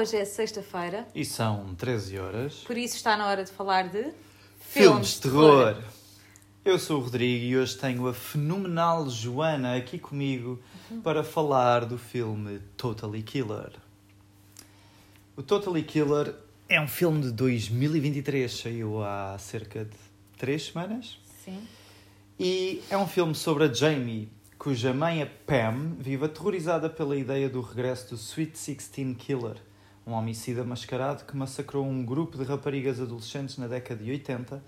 hoje é sexta-feira, E são 13 horas. por isso está na hora de falar de Filmes de terror. Eu sou o Rodrigo e hoje tenho a fenomenal Joana aqui comigo para falar do filme Totally Killer. O Totally Killer é um filme de 2023, saiu há cerca de 3 semanas. Sim. E é um filme sobre a Jamie, cuja mãe, a Pam, vive aterrorizada pela ideia do regresso do Sweet Sixteen Killer, um homicida mascarado que massacrou um grupo de raparigas adolescentes na década de 80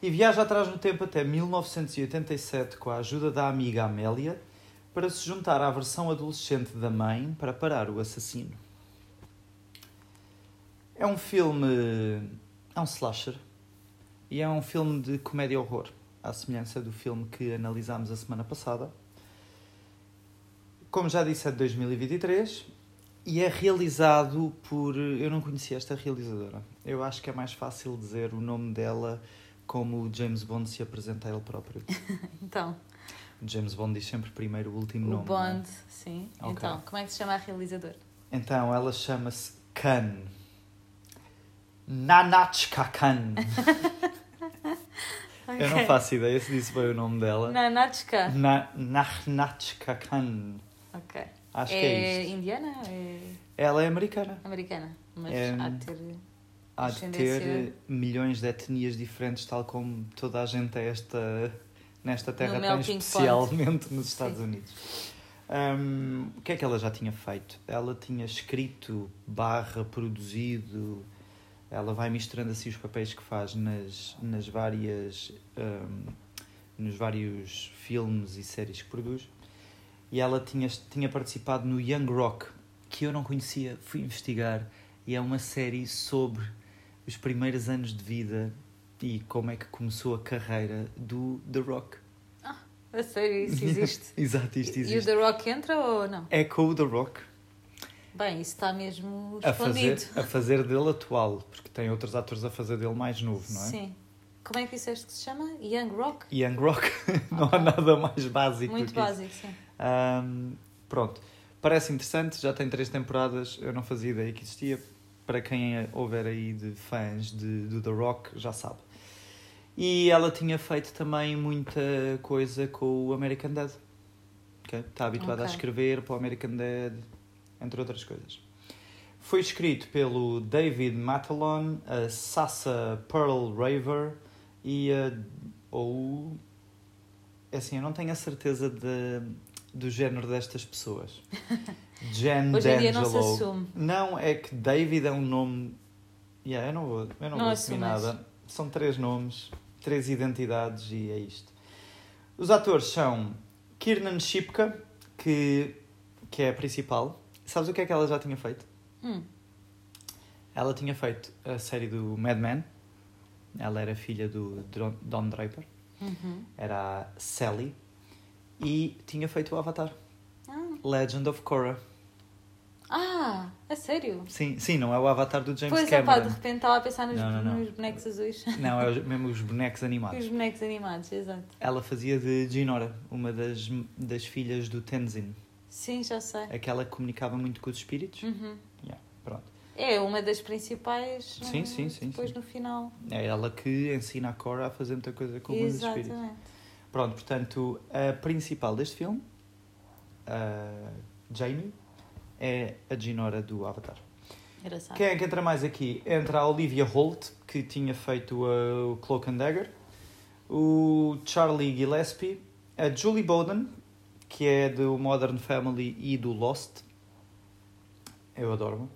e viaja atrás no tempo até 1987 com a ajuda da amiga Amélia para se juntar à versão adolescente da mãe para parar o assassino. É um filme. É um slasher e é um filme de comédia-horror, à semelhança do filme que analisámos a semana passada. Como já disse, é de 2023 e é realizado por. Eu não conhecia esta realizadora. Eu acho que é mais fácil dizer o nome dela como o James Bond se apresenta a ele próprio. Então, O James Bond diz sempre primeiro o último o nome. é? Bond, sim. Ok. Então, como é que se chama a realizadora? Então ela chama-se Khan. Nanachka Khan. Eu não faço ideia se disse bem o nome dela. Nanatchka. Na, Nahnatchka Khan. Ok. Acho que é é isto. indiana? É Ela é americana. americana? Mas É- há de ter... Há de ter milhões de etnias diferentes, tal como toda a gente é esta, nesta terra pot. especialmente nos Sim. Estados Unidos. Hum, o que é que ela já tinha feito? Ela tinha escrito, barra, produzido, ela vai misturando assim os papéis que faz nas, nas várias, hum, nos vários filmes e séries que produz. E ela tinha, tinha participado no Young Rock, que eu não conhecia, fui investigar, e é uma série sobre os primeiros anos de vida e como é que começou a carreira do The Rock. A sério, isso existe. Exato, isto E o existe. The Rock entra ou não? É com o The Rock Bem, isso está mesmo a fazer, a fazer dele atual, porque tem outros atores a fazer dele mais novo, não é? Sim. Como é que disseste que se chama? Young Rock? Young Rock, não há nada mais básico Muito do que isso. básico, sim. Ahm, pronto, parece interessante, já tem três temporadas, eu não fazia ideia que existia. Para quem houver aí de fãs de, do The Rock, já sabe. E ela tinha feito também muita coisa com o American Dad. ok? Está habituada a Ok. escrever para o American Dad, entre outras coisas. Foi escrito pelo David Matalon, a Sasa Pearl Raver e a. ou. Assim, eu não tenho a certeza de, do género destas pessoas. Jen Hoje em dia não se assume. Não, é que David é um nome. Yeah, eu não vou, eu não Não vou assumir nada. São três nomes, três identidades e é isto. Os atores são Kiernan Shipka, que, que é a principal. Sabes o que é que ela já tinha feito? Hum. Ela tinha feito a série do Mad Men. Ela era filha do Don- Draper. Uhum. Era a Sally. E tinha feito o Avatar. Ah. Legend of Korra. Ah, a sério? Sim, sim, não é o Avatar do James pois é, pá, Cameron. de repente estava a pensar nos, Não, não, não. nos bonecos azuis. Não, é os- mesmo os bonecos animados. Os bonecos animados, exato. Ela fazia de Jinora, uma das, das filhas do Tenzin. Sim, já sei. Aquela que comunicava muito com os espíritos. Uhum. Yeah, pronto. É uma das principais. Sim, eh, sim, sim, Depois sim. no final. É ela que ensina a Cora a fazer muita coisa com os espíritos. Exatamente. Pronto, portanto, a principal deste filme, a Jamie, é a Jinora do Avatar. Engraçado. Quem é que entra mais aqui? Entra a Olivia Holt, que tinha feito uh, o Cloak and Dagger, o Charlie Gillespie, a Julie Bowden, que é do Modern Family e do Lost. Eu adoro.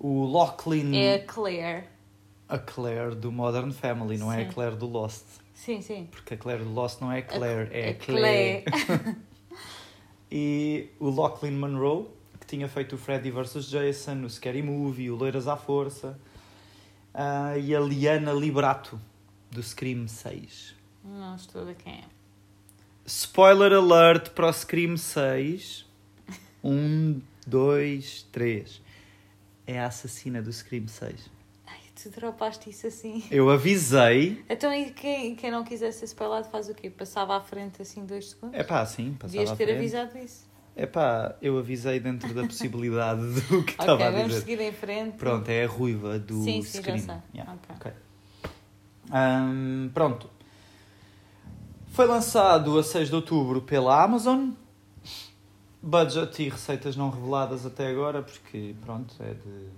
O Lachlan, É a Claire. a Claire do Modern Family, não é a Sim. Claire do Lost. Sim, sim. Porque a Claire do Lost não é a Claire, é a a Claire. Claire. E o Lachlan Monroe, que tinha feito o Freddy vs. Jason, o Scary Movie, o Loiras à Força. Ah, e a Liana Liberato, do Scream 6. Não estou a ver quem é. Spoiler alert para o Scream 6. Um, dois, três. É a assassina do Scream 6. Ai, tu dropaste isso assim. Eu avisei. Então, e quem, quem não quisesse ser spoilado faz o quê? Passava à frente assim dois segundos? É pá, sim, passava Devias à ter frente. avisado isso. Epá, eu avisei dentro da possibilidade do que estava ok, a vamos dizer. seguir em frente. Pronto, é a ruiva do sim, sim, Scream. já sei. Yeah. Ok. Ahm, pronto. Foi lançado a 6 de outubro pela Amazon. Budget e receitas não reveladas até agora, porque pronto, é de,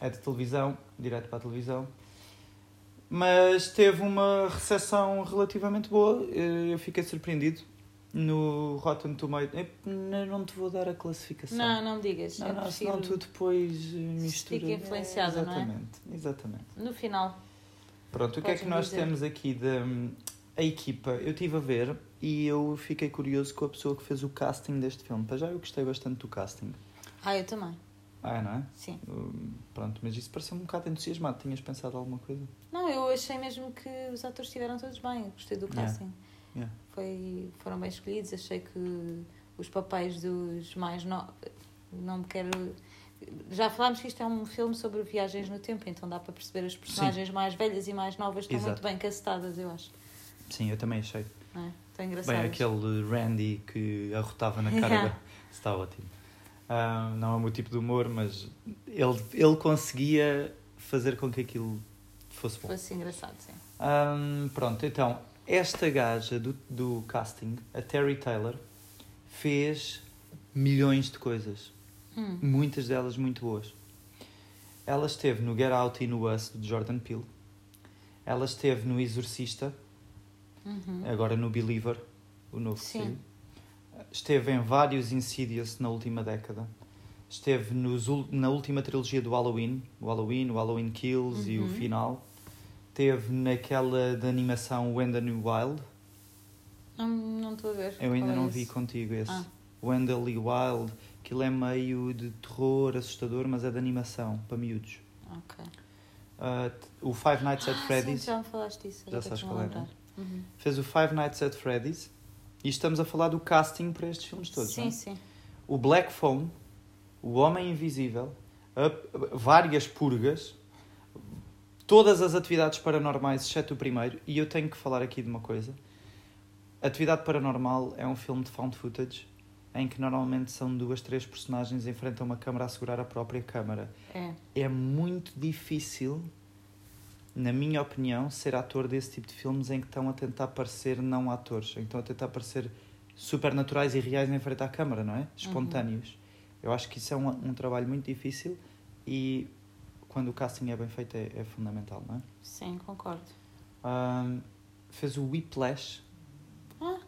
é de televisão, direto para a televisão. Mas teve uma recepção relativamente boa. eh, Eu fiquei surpreendido. No Rotten Tomatoes. Eu não te vou dar a classificação. Não, não digas. Não, eu não, prefiro senão tu depois eh, misturas. fica influenciada, não é? Exatamente, exatamente. no final. Pronto, o que é que nós dizer. temos aqui da a equipa? Eu estive a ver e eu fiquei curioso com a pessoa que fez o casting deste filme. Para já eu gostei bastante do casting. Ah, eu também. Ah, não é? Sim. Hum, Pronto, mas isso pareceu-me um bocado entusiasmado. Tinhas pensado alguma coisa? Não, eu achei mesmo que os atores estiveram todos bem. Eu gostei do Yeah. casting. Yeah. Foi, foram bem escolhidos. Achei que os papéis dos mais novos. Não me quero. Já falámos que isto é um filme sobre viagens no tempo, então dá para perceber as personagens mais velhas e mais novas estão Exato. muito bem castadas, eu acho. Sim, eu também achei. Não é? Estão engraçadas. Bem, aquele Randy que arrotava na cara Yeah. Está ótimo. Ah, não é o meu tipo de humor, mas ele, ele conseguia fazer com que aquilo fosse bom. Fosse engraçado, sim. Ahm, pronto, então, esta gaja do, do casting, a Terry Taylor, fez milhões de coisas. Hum. Muitas delas muito boas. Ela esteve no Get Out e no Us, de Jordan Peele. Ela esteve no Exorcista, Uhum. agora no Believer, o novo Sim. saiu. Esteve em vários Insidious na última década. Esteve nos, na última trilogia do Halloween, o Halloween, o Halloween Kills e o Uhum. final. Esteve naquela de animação When the New Wild. Não não estou a ver. Eu ainda é não esse? vi contigo esse. Ah. Wendell e Wild. Aquilo é meio de terror, assustador, mas é de animação, para miúdos. Ok. Uh, o Five Nights at Ah, Freddy's. Sim, já me falaste disso. Já sabes qual é, é? Uhum. Fez o Five Nights at Freddy's. E estamos a falar do casting para estes filmes todos, não Sim, é? sim. O Black Phone, O Homem Invisível, a- várias purgas, todas as atividades paranormais, exceto o primeiro. E eu tenho que falar aqui de uma coisa. Atividade Paranormal é um filme de found footage em que normalmente são duas, três personagens a uma câmara a segurar a própria câmara. É. É muito difícil, na minha opinião, ser ator desse tipo de filmes em que estão a tentar parecer não atores, em que estão a tentar parecer supernaturais e reais em frente à câmara, não é? Espontâneos. Eu acho que isso é um, um trabalho muito difícil e quando o casting é bem feito é, é fundamental, não é? Sim, concordo. Ahm, fez o Whiplash. Ah.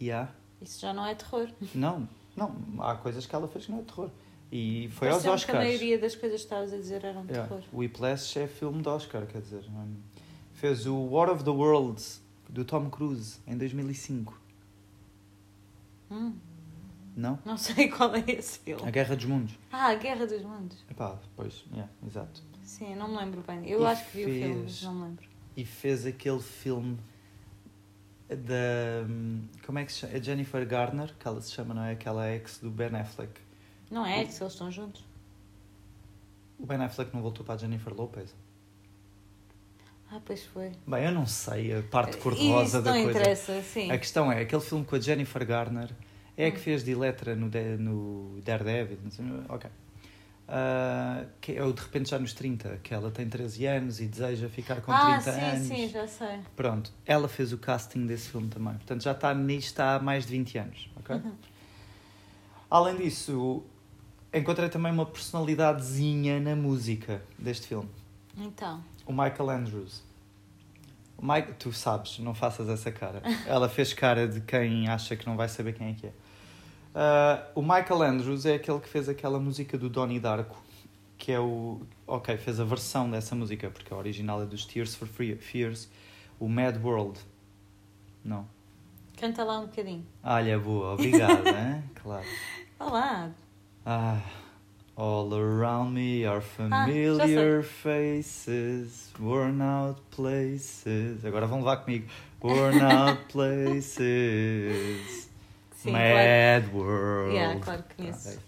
Yeah. Isso já não é terror. Não, não, há coisas que ela fez que não é terror. E foi Pareceu-me aos que a Oscars. maioria das coisas que estavas a dizer eram de Yeah. terror. O Whiplash é filme de Oscar, quer dizer. hum, Fez o War of the Worlds, do Tom Cruise, em 2005. Hum, Não? não sei qual é esse filme. A Guerra dos Mundos. Ah, a Guerra dos Mundos. Epá, pois, yeah, exato. Sim, não me lembro bem. Eu E acho que vi o filme, fez- mas não me lembro. E fez aquele filme da. hum, Como é que se chama? É Jennifer Garner, que ela se chama, não é? Aquela ex do Ben Affleck. Não é, que se eles estão juntos. O Ben Affleck não voltou para a Jennifer Lopez. Ah, pois foi. Bem, eu não sei a parte cor-de-rosa da não coisa. interessa, sim. A questão é, aquele filme com a Jennifer Garner é a que Hum. fez de Eletra no, de, no Daredevil. Ok. Ah, que é o de repente já nos 30, que ela tem 13 anos e deseja ficar com ah, 30 sim, anos. sim, já sei. Pronto, ela fez o casting desse filme também. Portanto, já está nisto há mais de 20 anos. ok? Uhum. Além disso, encontrei também uma personalidadezinha na música deste filme. Então, O Michael Andrews. O Mike, tu sabes, não faças essa cara. Ela fez cara de quem acha que não vai saber quem é que é. Ah, o Michael Andrews é aquele que fez aquela música do Donnie Darko, que é o. Ok, fez a versão dessa música, porque a original é dos Tears for Fe- Fears, o Mad World. Não. canta lá um bocadinho. Olha, boa, obrigado, hein? Claro. Olá. Ah, all around me are Ah, familiar faces, worn out places. Agora vão levar comigo. Worn out places, Sim, claro. mad world. Yeah, claro que conheço. Ah, isso.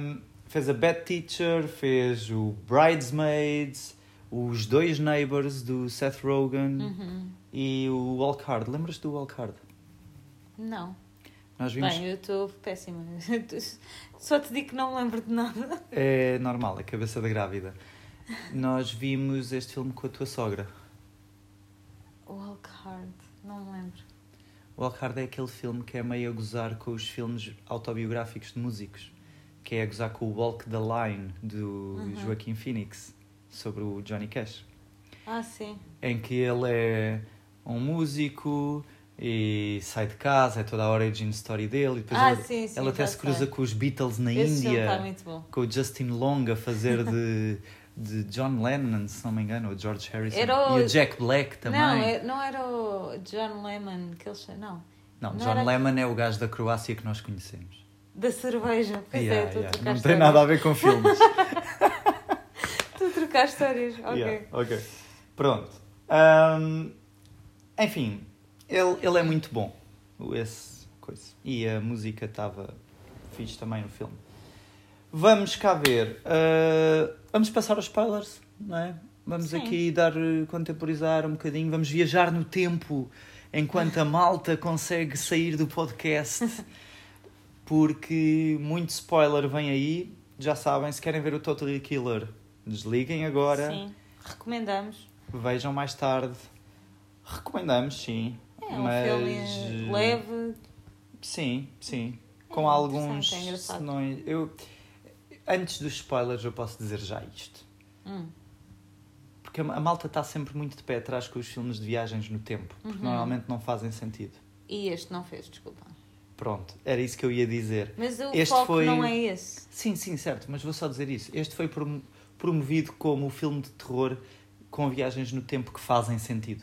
Um, fez a Bad Teacher, fez o Bridesmaids, os dois Neighbors do Seth Rogen Uhum. e o Walk Hard. Lembras do Walk Hard? Não. Nós vimos. Bem, eu estou péssima. Só te digo que não me lembro de nada. É normal, a cabeça da grávida. Nós vimos este filme com a tua sogra. Walk Hard, não me lembro. Walk Hard é aquele filme que é meio a gozar com os filmes autobiográficos de músicos. Que é a gozar com o Walk the Line do Uhum. Joaquim Phoenix sobre o Johnny Cash. Ah, sim. Em que ele é um músico e sai de casa, é toda a origin story dele. E depois ah, ele, sim, sim. ele até se cruza sei. com os Beatles na Esse Índia, bom. com o Justin Long a fazer de, de John Lennon, se não me engano, ou George Harrison. O- E o Jack Black também. Não, é- não era o John Lemon que eles Não. Não, não John era- Lemon é o gajo da Croácia que nós conhecemos. Da cerveja. Pois Yeah, é, tu yeah. Não tem nada a ver com filmes. Tu trocaste histórias. Ok. Yeah, ok. Pronto. Ahm, enfim, ele, ele é muito bom. Esse coisa. E a música estava fixe também no filme. Vamos cá ver. ah, vamos passar aos spoilers, não é? Vamos Sim. aqui dar, contemporizar um bocadinho. Vamos viajar no tempo enquanto a malta consegue sair do podcast. Porque muito spoiler vem aí. Já sabem, se querem ver o Totally Killer, desliguem agora. Sim. Recomendamos. Vejam mais tarde. Recomendamos, sim. É um mas filme eh, leve. Sim, sim. É Com alguns interessante, é engraçado. senões. Eu, antes dos spoilers, eu posso dizer já isto. Hum. Porque a a malta está sempre muito de pé atrás com os filmes de viagens no tempo. Porque Uhum. normalmente não fazem sentido. E este não fez, desculpa. Pronto, era isso que eu ia dizer. Mas o Este foco foi- não é esse. Sim, sim, certo, mas vou só dizer isso. Este foi prom- promovido como o filme de terror com viagens no tempo que fazem sentido.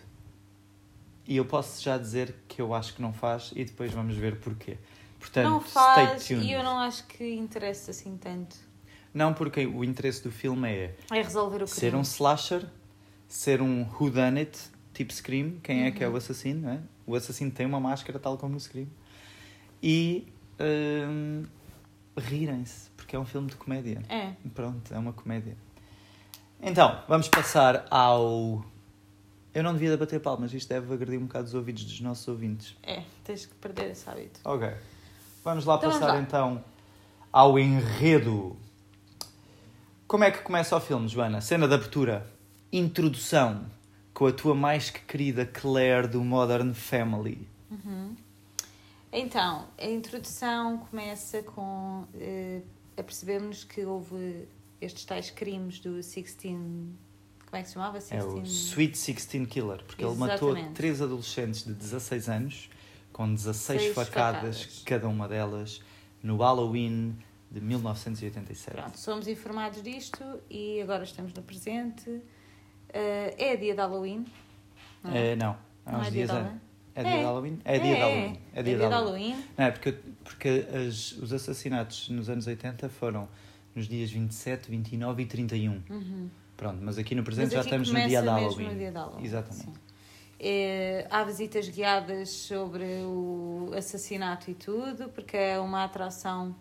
E eu posso já dizer que eu acho que não faz e depois vamos ver porquê. Portanto, não faz e eu não acho que interessa assim tanto. Não, porque o interesse do filme é É resolver o crime. ser um slasher, ser um whodunit, tipo Scream, quem é que é Uhum. o assassino, não é? O assassino tem uma máscara tal como no Scream. E hum, rirem-se, porque é um filme de comédia. É. Pronto, é uma comédia. Então, vamos passar ao. Eu não devia bater palmas, isto deve agredir um bocado os ouvidos dos nossos ouvintes. É, tens que perder esse hábito. Ok. Vamos lá Então vamos passar lá. então ao enredo. Como é que começa o filme, Joana? Cena de abertura. Introdução. Com a tua mais que querida Claire do Modern Family. Uhum. Então, a introdução começa com eh, a percebermos que houve estes tais crimes do 16. Como é que se chamava? 16... É o Sweet 16 Killer, porque ele matou Exatamente. três adolescentes de 16 anos, com 16 Seis facadas, facadas. cada uma delas, no Halloween de 1987. Pronto, somos informados disto e agora estamos no presente. Eh, é dia de Halloween. Não é? É, não, Não uns é dia dias de antes. Halloween? É dia de É. Halloween? É dia de Halloween. É dia de Halloween. Não, é porque, porque as, os assassinatos nos anos 80 foram nos dias 27, 29 e 31. Uhum. Pronto, mas aqui no presente Mas já aqui estamos no dia mesmo Halloween. no dia de Halloween, Exatamente. sim. É, há visitas guiadas sobre o assassinato e tudo, porque é uma atração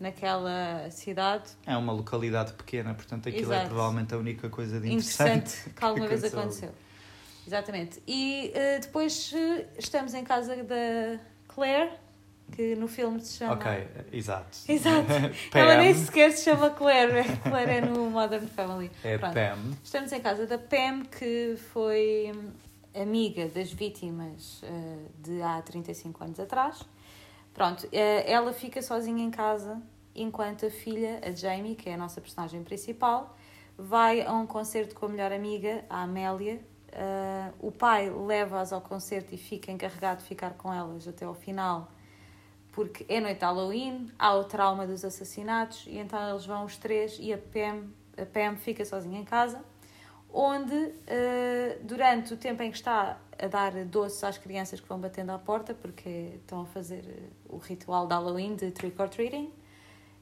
naquela cidade É uma localidade pequena, portanto aquilo é Exato. provavelmente a única coisa de interessante. interessante que alguma vez aconteceu. Exatamente. E eh, depois eh, estamos em casa da Claire, que no filme se chama. Ok, exato. Exato. Ela nem sequer se chama Claire, a Claire é no Modern Family. é Pronto. Pam. Estamos em casa da Pam, que foi hum, amiga das vítimas eh, de há 35 anos atrás. Pronto, eh, ela fica sozinha em casa enquanto a filha, a Jamie, que é a nossa personagem principal, vai a um concerto com a melhor amiga, a Amélia. Eh, o pai leva-as ao concerto e fica encarregado de ficar com elas até ao final, porque é noite de Halloween, há o trauma dos assassinatos, e então eles vão os três e a Pam, a Pam fica sozinha em casa, onde eh, durante o tempo em que está a dar doces às crianças que vão batendo à porta, porque estão a fazer eh, o ritual de Halloween de trick or treating,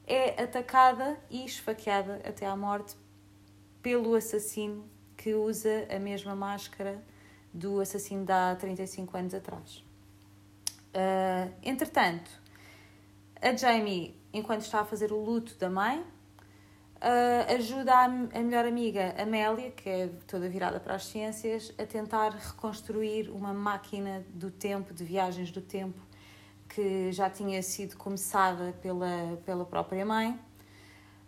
é atacada e esfaqueada até à morte pelo assassino que usa a mesma máscara do assassino de há 35 anos atrás. Ah, entretanto, a Jamie, enquanto está a fazer o luto da mãe, ah, ajuda a, a melhor amiga Amélia, que é toda virada para as ciências, a tentar reconstruir uma máquina do tempo, de viagens do tempo, que já tinha sido começada pela, pela própria mãe.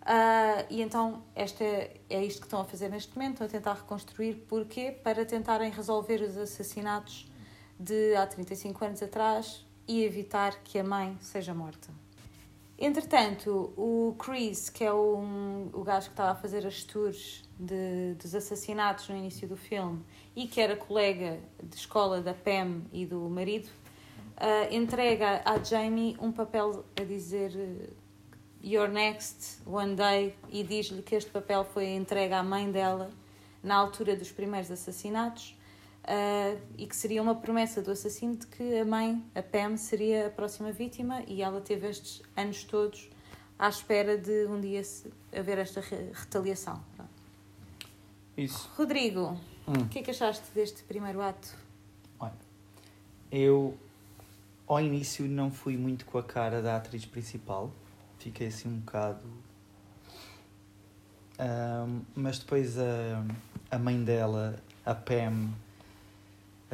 Uh, e então esta é isto que estão a fazer neste momento, estão a tentar reconstruir. Porquê? Para tentarem resolver os assassinatos de há 35 anos atrás e evitar que a mãe seja morta. Entretanto, o Chris, que é um, o gajo que estava a fazer as tours de, dos assassinatos no início do filme e que era colega de escola da Pam e do marido, uh, entrega à Jamie um papel a dizer uh, You're next, one day, e diz-lhe que este papel foi entregue à mãe dela na altura dos primeiros assassinatos uh, e que seria uma promessa do assassino de que a mãe, a Pam, seria a próxima vítima e ela teve estes anos todos à espera de um dia haver esta retaliação. Isso. Rodrigo, hum. o que é que achaste deste primeiro ato? Olha, eu ao início não fui muito com a cara da atriz principal, fiquei assim um bocado. Um, mas depois a, a mãe dela, a Pam,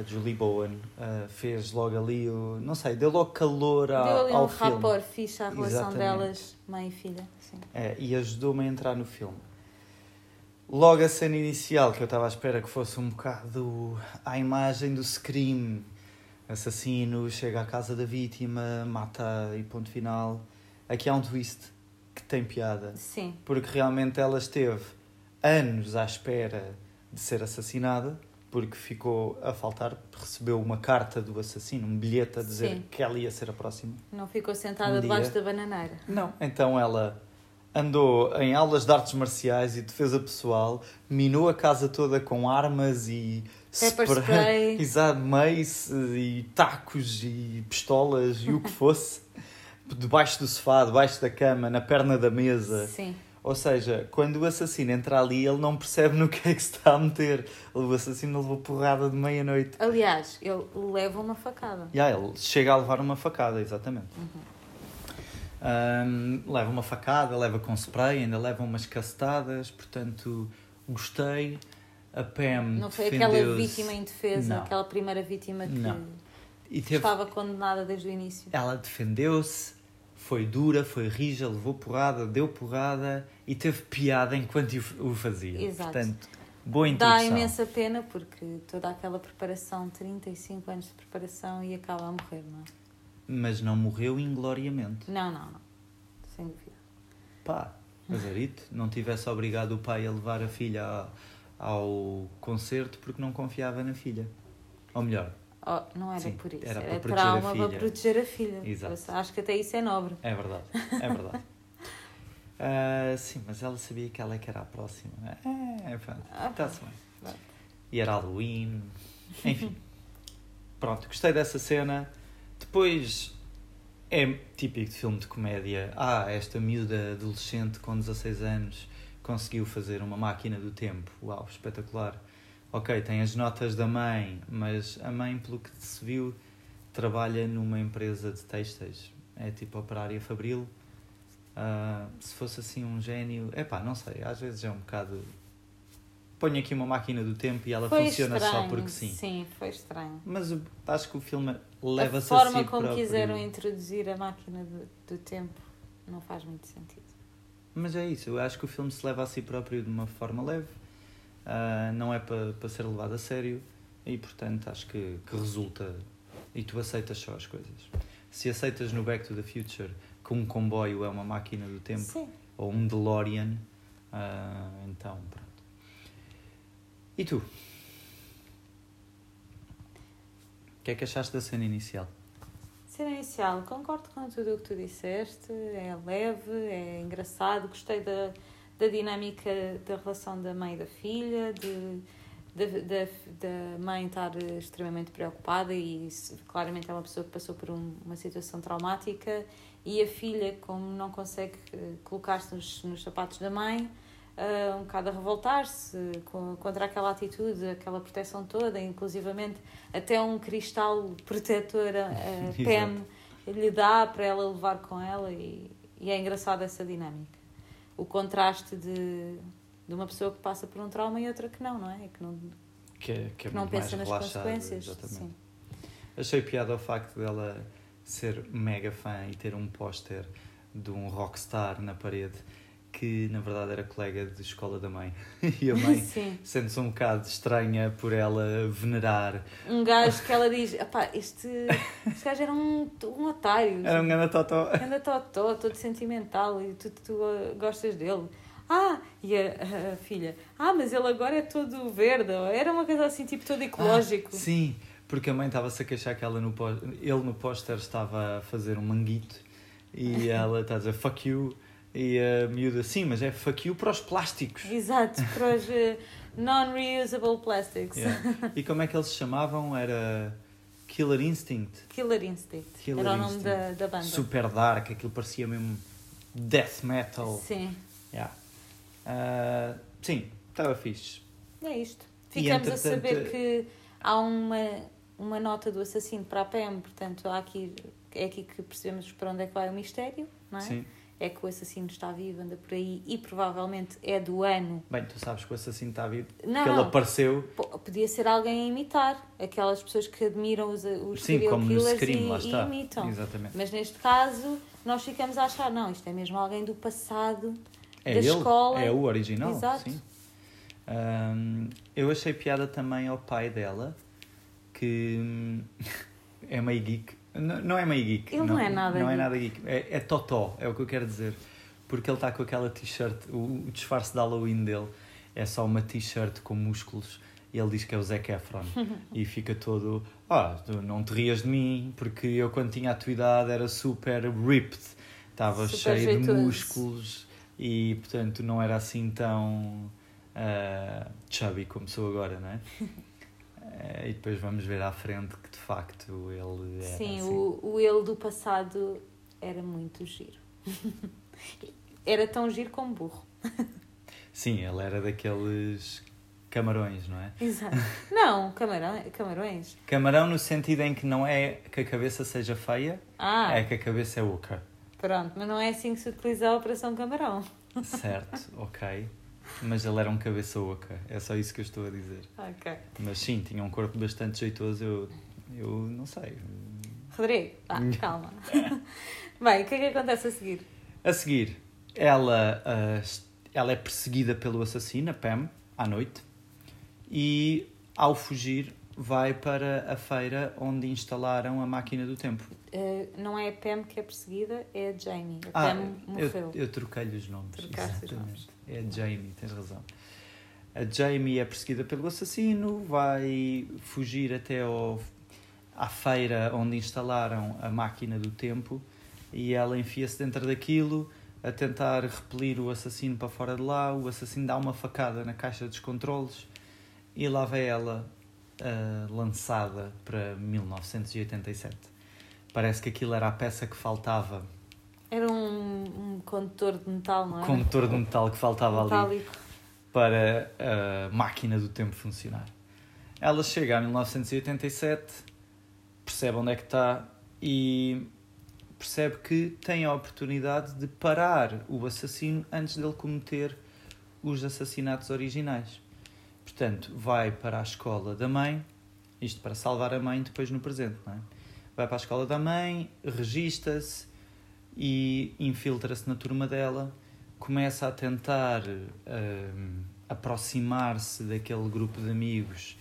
a Julie Bowen, uh, fez logo ali o. Não sei, deu logo calor ao, deu ali ao um filme. rapor fixe à relação Exatamente. delas, mãe e filha. Sim. É, e ajudou-me a entrar no filme. Logo a cena inicial, que eu estava à espera que fosse um bocado a imagem do Scream. Assassino, chega à casa da vítima, mata e ponto final. Aqui há um twist que tem piada. Sim. Porque realmente ela esteve anos à espera de ser assassinada porque ficou a faltar, recebeu uma carta do assassino, um bilhete a dizer Sim. que ela ia ser a próxima. Não ficou sentada um debaixo da bananeira. Não, então ela andou em aulas de artes marciais e defesa pessoal, minou a casa toda com armas e Pepper spray, exato, mace e tacos e pistolas e o que fosse, debaixo do sofá, debaixo da cama, na perna da mesa. Sim. Ou seja, quando o assassino entra ali, ele não percebe no que é que se está a meter. O assassino levou porrada de meia-noite. Aliás, ele leva uma facada. Yeah, ele chega a levar uma facada, exatamente. Uhum. Um, leva uma facada, leva com spray, ainda leva umas cacetadas, portanto, gostei. A Pam Não foi aquela vítima em defesa, não. aquela primeira vítima que. E teve... estava condenada desde o início. Ela defendeu-se foi dura, foi rija, levou porrada, deu porrada e teve piada enquanto o fazia. Exato. Portanto, boa introdução. Dá imensa pena porque toda aquela preparação, 35 anos de preparação e acaba a morrer, não é? Mas não morreu ingloriamente. Não, não, não. Sem dúvida. Pá, azarito, não tivesse obrigado o pai a levar a filha ao, ao concerto porque não confiava na filha. Ou melhor, Oh, não era Sim, por isso, era, era para trauma para proteger a filha. Exato. acho que até isso é nobre. É verdade, é verdade. uh, sim, mas ela sabia que ela é que era a próxima. É, pronto, ah, está-se bem. E era Halloween, enfim. pronto, gostei dessa cena. Depois é típico de filme de comédia. Ah, esta miúda adolescente com 16 anos conseguiu fazer uma máquina do tempo. Uau, espetacular ok, tem as notas da mãe, mas a mãe, pelo que se viu, trabalha numa empresa de têxteis. É tipo operária fabril. Uh, se fosse assim um gênio, é pá, não sei, às vezes é um bocado. Ponho aqui uma máquina do tempo e ela foi funciona estranho, só porque sim. Sim, foi estranho. Mas acho que o filme leva-se a si A forma como próprio. quiseram introduzir a máquina do, do tempo não faz muito sentido. Mas é isso, eu acho que o filme se leva a si próprio de uma forma leve uh, não é para pa ser levado a sério e, portanto, acho que, que resulta e tu aceitas só as coisas. Se aceitas no Back to the Future que um comboio é uma máquina do tempo Sim. ou um DeLorean, uh, então pronto. E tu? O que é que achaste da cena inicial? Cena inicial, concordo com tudo o que tu disseste, é leve, é engraçado, gostei da da dinâmica da relação da mãe e da filha, de, de, de, da mãe estar extremamente preocupada e claramente é uma pessoa que passou por um, uma situação traumática e a filha, como não consegue eh, colocar-se nos, nos sapatos da mãe, uh, um bocado a revoltar-se contra aquela atitude, aquela proteção toda, inclusivamente até um cristal protetor a, a Pam lhe dá para ela levar com ela e, e é engraçada essa dinâmica o contraste de, de uma pessoa que passa por um trauma e outra que não, não é? Que não, que, é, que, é que não pensa nas consequências. Exatamente. Sim. Achei piada o facto dela ser mega fã e ter um póster de um rockstar na parede que na verdade era colega de escola da mãe. E a mãe sente-se um bocado estranha por ela venerar. Um gajo que ela diz: "Epá, este, este gajo era um, um otário. Era um grande totó. Anda totó, todo sentimental e tu, tu uh, gostas dele. Ah, e a, a filha, ah, mas ele agora é todo verde. Era uma coisa assim, tipo, todo ecológico. Ah, sim, porque a mãe estava-se a queixar que ela no ele no póster estava a fazer um manguito e ela está a dizer fuck you e a miúda, sim, mas é fuck you para os plásticos. Exato, para os uh, non-reusable plastics. Yeah. E como é que eles se chamavam? Era Killer Instinct. Killer Instinct. Killer Era o nome Instinct. da, da banda. Super dark, aquilo parecia mesmo death metal. Sim, Yeah. Ah, sim, estava fixe. é isto. Ficamos a saber que há uma, uma nota do assassino para a PM, portanto, há aqui, é aqui que percebemos para onde é que vai o mistério, não é? Sim. É que o assassino está vivo, anda por aí e provavelmente é do ano. Bem, tu sabes que o assassino está vivo. Não, que ele apareceu. Po- Podia ser alguém a imitar. Aquelas pessoas que admiram os, os Sim, serial como no killers Scream, e, e imitam. Exatamente. Mas neste caso, nós ficamos a achar, não, isto é mesmo alguém do passado. É da ele, escola. é o original. Exato. Sim. Eu achei piada também ao pai dela, que hum, é meio geek. Não, não é meio geek. Ele não é nada Não é geek. nada geek. É, é totó, é o que eu quero dizer. Porque ele está com aquela t-shirt, o, o disfarce de Halloween dele é só uma t-shirt com músculos e ele diz que é o Zac Efron. e fica todo, ah, não te rias de mim, porque eu quando tinha a tua idade era super ripped, estava Super cheio de jeitoso. músculos e portanto não era assim tão ah, chubby como sou agora, não é? Eh, e depois vamos ver à frente que de facto ele era Sim, assim. o, o ele do passado era muito giro. era tão giro como burro. Sim, ele era daqueles camarões, não é? Exato. Não, camarão, camarões. Camarão no sentido em que não é que a cabeça seja feia, Ah, é que a cabeça é oca. pronto, mas não é assim que se utiliza a Operação Camarão. Certo, ok. Mas ele era um cabeça oca, é só isso que eu estou a dizer. Ok. Mas sim, tinha um corpo bastante jeitoso, eu, eu não sei. Rodrigo, ah, calma. Bem, o que é que acontece a seguir? A seguir, ela, ah, ela é perseguida pelo assassino, a Pam, à noite, e ao fugir vai para a feira onde instalaram a máquina do tempo. Eh, não é a Pam que é perseguida, é a Jamie. A Ah, Pam morreu. eu, eu troquei-lhe os nomes. Trocaste os nomes. É a Jamie, tens razão. A Jamie é perseguida pelo assassino, vai fugir até ao, à feira onde instalaram a máquina do tempo e ela enfia-se dentro daquilo a tentar repelir o assassino para fora de lá. O assassino dá uma facada na caixa dos controles e lá vai ela ah, lançada para 1987. Parece que aquilo era a peça que faltava, Era um, um condutor de metal, não é? condutor de metal que faltava ali. Metálico. para a máquina do tempo funcionar. Ela chega a 1987, percebe onde é que está e percebe que tem a oportunidade de parar o assassino antes dele cometer os assassinatos originais. Portanto, vai para a escola da mãe, isto para salvar a mãe depois no presente, não é? Vai para a escola da mãe, regista-se e infiltra-se na turma dela começa a tentar hum, aproximar-se daquele grupo de amigos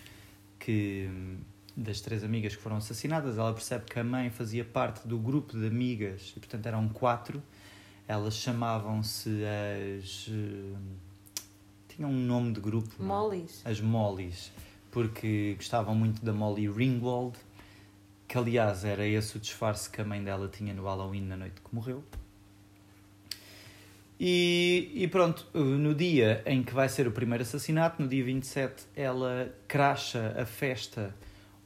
que das três amigas que foram assassinadas, ela percebe que a mãe fazia parte do grupo de amigas e portanto eram quatro. Elas chamavam-se as hum, tinham um nome de grupo, não é? Mollys. as Mollys, porque gostavam muito da Molly Ringwald, que aliás era esse o disfarce que a mãe dela tinha no Halloween na noite que morreu. E, e pronto, no dia em que vai ser o primeiro assassinato, no dia 27, ela cracha a festa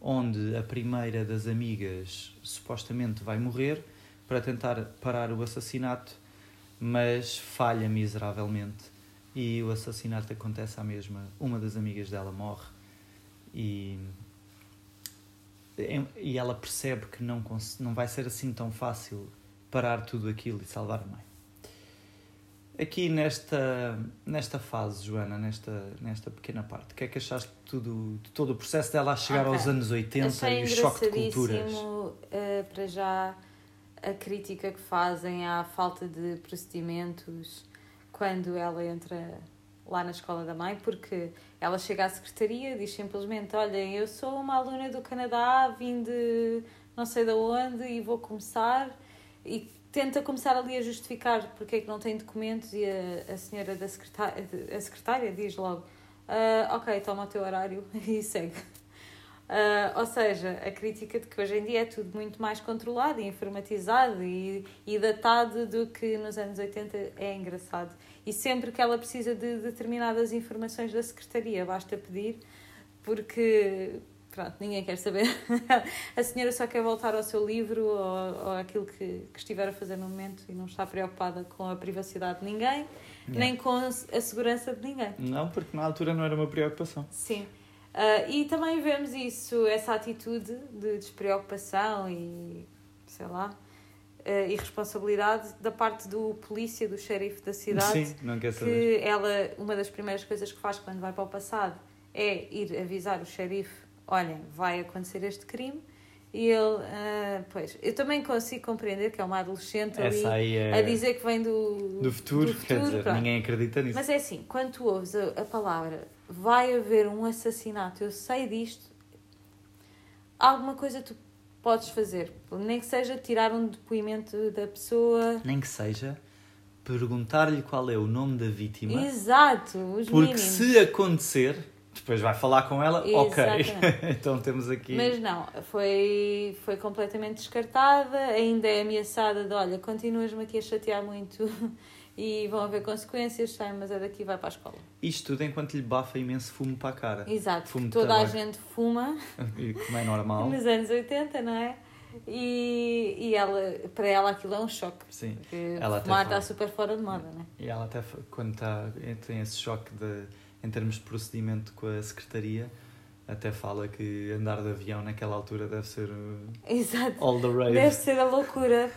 onde a primeira das amigas supostamente vai morrer para tentar parar o assassinato, mas falha miseravelmente e o assassinato acontece à mesma. Uma das amigas dela morre e, e ela percebe que não, não vai ser assim tão fácil parar tudo aquilo e salvar a mãe. Aqui nesta, nesta fase, Joana, nesta, nesta pequena parte, o que é que achaste de, tudo, de todo o processo dela a chegar Ok. aos anos 80 Achei e o choque de culturas? eh, para já, a crítica que fazem à falta de procedimentos quando ela entra lá na escola da mãe, porque ela chega à secretaria, diz simplesmente: Olhem, eu sou uma aluna do Canadá, vim de não sei de onde e vou começar. E tenta começar ali a justificar porque é que não tem documentos e a, a senhora da secretária, a secretária diz logo: uh, Ok, toma o teu horário e segue. Uh, ou seja, a crítica de que hoje em dia é tudo muito mais controlado e informatizado e, e datado do que nos anos 80 é engraçado. E sempre que ela precisa de determinadas informações da secretaria, basta pedir, porque pronto, ninguém quer saber. a senhora só quer voltar ao seu livro ou, ou aquilo que, que estiver a fazer no momento e não está preocupada com a privacidade de ninguém, nem com a segurança de ninguém. Não, porque na altura não era uma preocupação. Sim. Uh, e também vemos isso, essa atitude de despreocupação e, sei lá, uh, irresponsabilidade da parte do polícia, do xerife da cidade. Sim, não quer saber. Que ela, uma das primeiras coisas que faz quando vai para o passado é ir avisar o xerife: olhem, vai acontecer este crime. E ele, uh, pois, eu também consigo compreender que é uma adolescente Essa ali é... a dizer que vem do, do futuro, do futuro quer dizer, pronto. ninguém acredita nisso. Mas é assim, quando tu ouves a, a palavra vai haver um assassinato, eu sei disto, alguma coisa tu podes fazer. Nem que seja tirar um depoimento da pessoa. Nem que seja perguntar-lhe qual é o nome da vítima. Exato, os Porque mínimos. se acontecer, depois vai falar com ela, ok. Exatamente. então temos aqui. Mas não, foi, foi completamente descartada, ainda é ameaçada de olha, continuas-me aqui a chatear muito e vão haver consequências, sei, mas é daqui vai para a escola. Isto tudo enquanto lhe bafa imenso fumo para a cara. Exato, Fumo toda a gente fuma como é normal. nos anos 80, não é? E, e ela, para ela aquilo é um choque. Sim. Porque Ela fumar está super fora de moda, não é? E ela até quando está, tem esse choque de, em termos de procedimento com a secretaria, até fala que andar de avião naquela altura deve ser uh, Exato. all the rage. Deve ser a loucura,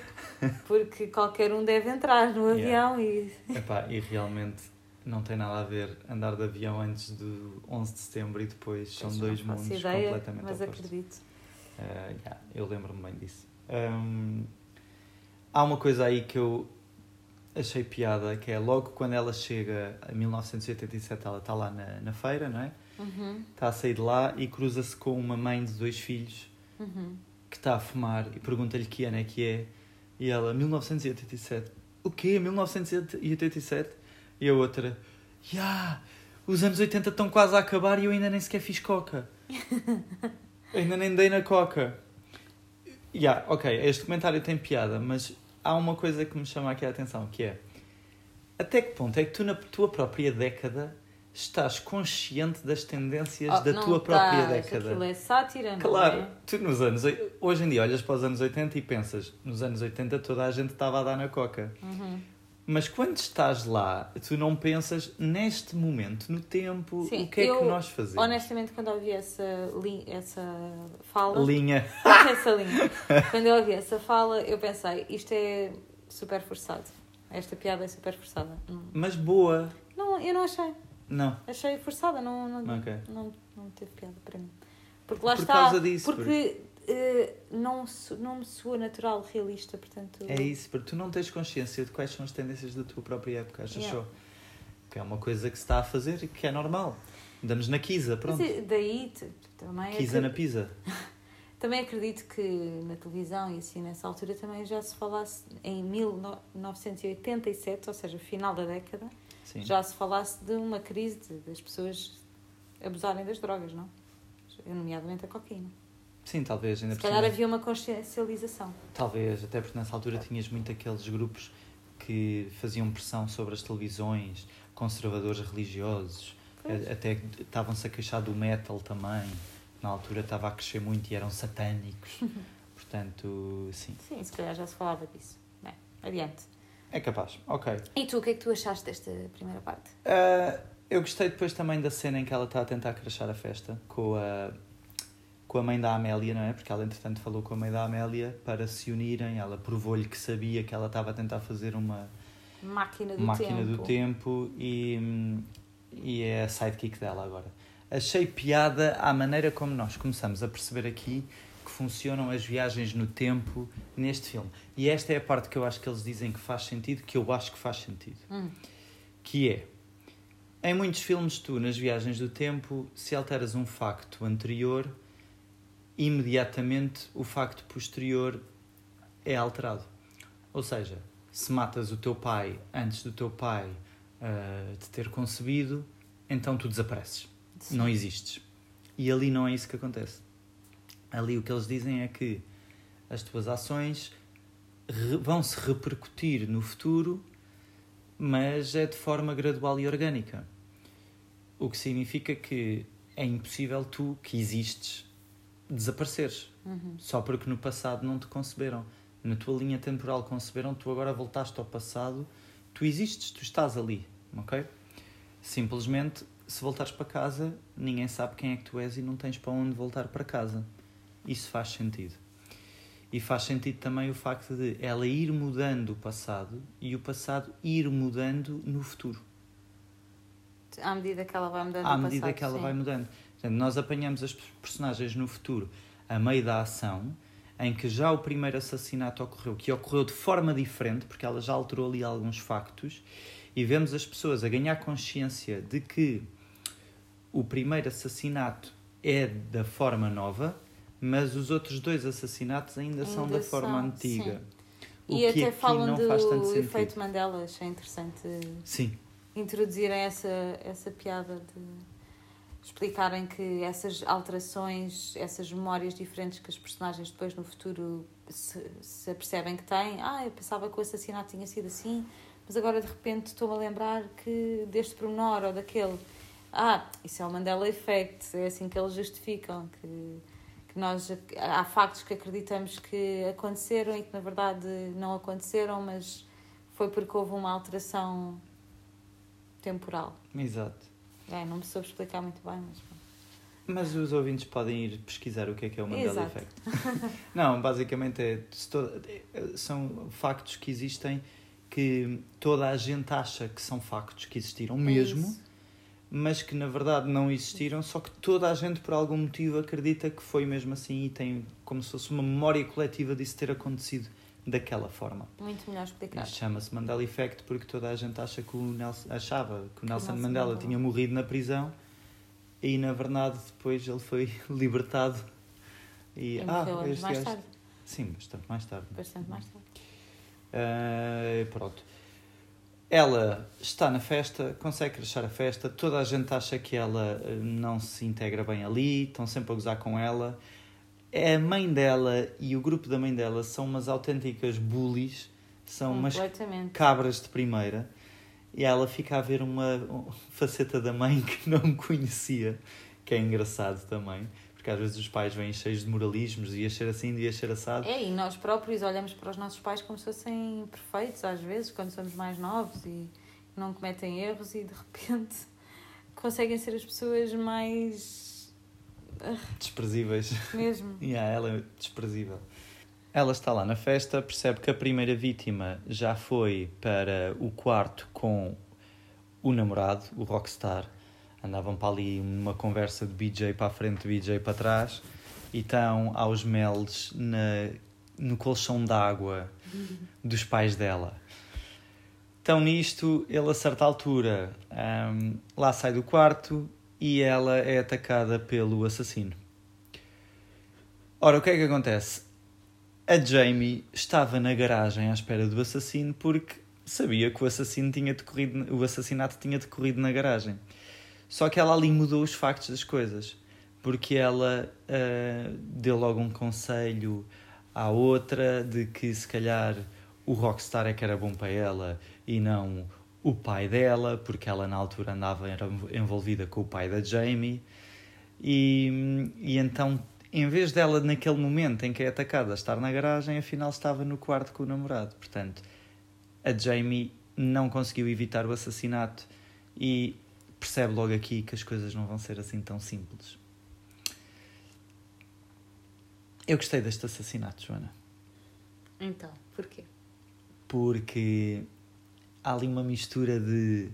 porque qualquer um deve entrar no Yeah. avião e. Epá, e realmente não tem nada a ver andar de avião antes do 11 de setembro e depois são Pois, dois não faço mundos ideia, completamente Mas opostos. acredito. Uh, yeah, eu lembro-me bem disso. Um, há uma coisa aí que eu achei piada, que é logo quando ela chega a 1987, ela está lá na, na feira, não é? Uhum, Está a sair de lá e cruza-se com uma mãe de dois filhos uhum. que está a fumar e pergunta-lhe que ano é que é. E ela, 1987. O quê? 1987? E a outra, já, os anos 80 estão quase a acabar e eu ainda nem sequer fiz coca. ainda nem dei na coca. Já, ok, este comentário tem piada, mas há uma coisa que me chama aqui a atenção, que é até que ponto é que tu na tua própria década estás consciente das tendências Oh, da tua própria estás, década? Aquilo é sátira, não Claro, é? tu nos anos. Hoje em dia olhas para os anos 80 e pensas, nos anos 80 toda a gente estava a dar na coca. Uhum. Mas quando estás lá, tu não pensas neste momento, no tempo, Sim, o que é eu, que nós fazemos? Honestamente, quando ouvi essa, essa fala. Linha. essa linha. Quando eu ouvi essa fala, eu pensei, isto é super forçado. Esta piada é super forçada. Mas boa. não eu não achei. Não. Achei forçada, não, não, Ok. não, não teve piada para mim. Porque lá Por está. causa disso, porque eh, não, so- não me soa natural, realista, portanto. É isso, porque tu não tens consciência de quais são as tendências da tua própria época, achas Yeah. só? Que é uma coisa que se está a fazer e que é normal. Andamos na Kisa, Mas pronto. eh, daí t- também. Kisa na pizza. Também acredito que na televisão e assim nessa altura também já se falasse em 1987, ou seja, final da década, Sim. já se falasse de uma crise de- das pessoas abusarem das drogas, não? Nomeadamente a cocaína. Sim, talvez. Ainda Se calhar cima- havia uma consciencialização. Talvez, até porque nessa altura tinhas muito aqueles grupos que faziam pressão sobre as televisões, conservadores religiosos, Pois. até estavam-se a queixar do metal também. Na altura estava a crescer muito e eram satânicos. Portanto, sim, Sim, se calhar já se falava disso. Bem, adiante. É capaz. Ok. E tu, o que é que tu achaste desta primeira parte? Ah, eu gostei depois também da cena em que ela está a tentar crachar a festa com a, com a mãe da Amélia, não é? Porque ela, entretanto, falou com a mãe da Amélia para se unirem. Ela provou-lhe que sabia que ela estava a tentar fazer uma Máquina do máquina tempo. do tempo e, e é a sidekick dela agora. Achei piada à maneira como nós começamos a perceber aqui que funcionam as viagens no tempo neste filme. E esta é a parte que eu acho que eles dizem que faz sentido, que eu acho que faz sentido. Hum. Que é, em muitos filmes tu, nas viagens do tempo, se alteras um facto anterior, imediatamente o facto posterior é alterado. Ou seja, se matas o teu pai antes do teu pai uh, te ter concebido, então tu desapareces. Sim. Não existes. E ali não é isso que acontece. Ali o que eles dizem é que as tuas ações vão se repercutir no futuro, mas é de forma gradual e orgânica. O que significa que é impossível tu, que existes, desapareceres. Uhum. Só porque no passado não te conceberam. Na tua linha temporal conceberam, tu agora voltaste ao passado, tu existes, tu estás ali, ok? Simplesmente, se voltares para casa, ninguém sabe quem é que tu és e não tens para onde voltar para casa. Isso faz sentido. E faz sentido também o facto de ela ir mudando o passado e o passado ir mudando no futuro À medida que ela vai mudando à medida passado, que ela sim. vai mudando. Portanto, nós apanhamos as personagens no futuro a meio da ação, em que já o primeiro assassinato ocorreu, que ocorreu de forma diferente, porque ela já alterou ali alguns factos, e vemos as pessoas a ganhar consciência de que o primeiro assassinato é da forma nova, mas os outros dois assassinatos ainda, são Ainda da forma são, antiga. O E que até falam não faz tanto do sentido. efeito Mandela, achei interessante Sim, introduzirem essa, essa piada de explicarem que essas alterações, essas memórias diferentes que os personagens depois no futuro se, se apercebem que têm. Ah, eu pensava que o assassinato tinha sido assim, mas agora de repente estou-me a lembrar que deste pormenor ou daquele. Ah, isso é o Mandela Effect, é assim que eles justificam que, nós há factos que acreditamos que aconteceram e que na verdade não aconteceram, mas foi porque houve uma alteração temporal. exato. É, não me soube explicar muito bem, mas. Mas os ouvintes podem ir pesquisar o que é que é o Mandela Exato. Effect. Não, basicamente é, se to- é- são factos que existem que toda a gente acha que são factos que existiram mesmo, É. mas que na verdade não existiram, só que toda a gente por algum motivo acredita que foi mesmo assim e tem como se fosse uma memória coletiva disso ter acontecido daquela forma. Muito melhor explicado. Isto chama-se Mandela Effect porque toda a gente acha que o Nelson, achava que o Nelson, Nelson Mandela, Mandela. tinha morrido na prisão e na verdade depois ele foi libertado e, E ah, mais tarde, Sim, bastante mais tarde. bastante mais tarde. Ah, pronto. Ela está na festa, consegue crachar a festa, toda a gente acha que ela eh, não se integra bem ali, estão sempre a gozar com ela. É A mãe dela e o grupo da mãe dela são umas autênticas bullies, são umas cabras de primeira e ela fica a ver uma faceta da mãe que não conhecia, que é engraçado também, porque às vezes os pais vêm cheios de moralismos, devia ser assim, devia ser assado. É, e nós próprios olhamos para os nossos pais como se fossem perfeitos, às vezes, quando somos mais novos e não cometem erros e de repente conseguem ser as pessoas mais. Desprezíveis. mesmo. Yeah, ela é desprezível. Ela está lá na festa, percebe que a primeira vítima já foi para o quarto com o namorado, o rockstar. Andavam para ali uma conversa de BJ para a frente, BJ para trás, e estão aos meldes na, no colchão d'água dos pais dela. Estão nisto, ele a certa altura ahm, lá sai do quarto e ela é atacada pelo assassino. Ora, o que é que acontece? A Jamie estava na garagem à espera do assassino porque sabia que o, assassino tinha decorrido, o assassinato tinha decorrido na garagem. Só que ela ali mudou os factos das coisas. Porque ela ah, deu logo um conselho à outra de que se calhar o Rockstar é que era bom para ela e não o pai dela, porque ela na altura andava envolvida com o pai da Jamie. E, e então, em vez dela, naquele momento em que é atacada, estar na garagem, afinal estava no quarto com o namorado. Portanto, a Jamie não conseguiu evitar o assassinato e percebe logo aqui que as coisas não vão ser assim tão simples. Eu gostei deste assassinato, Joana, Então, porquê? porque há ali uma mistura de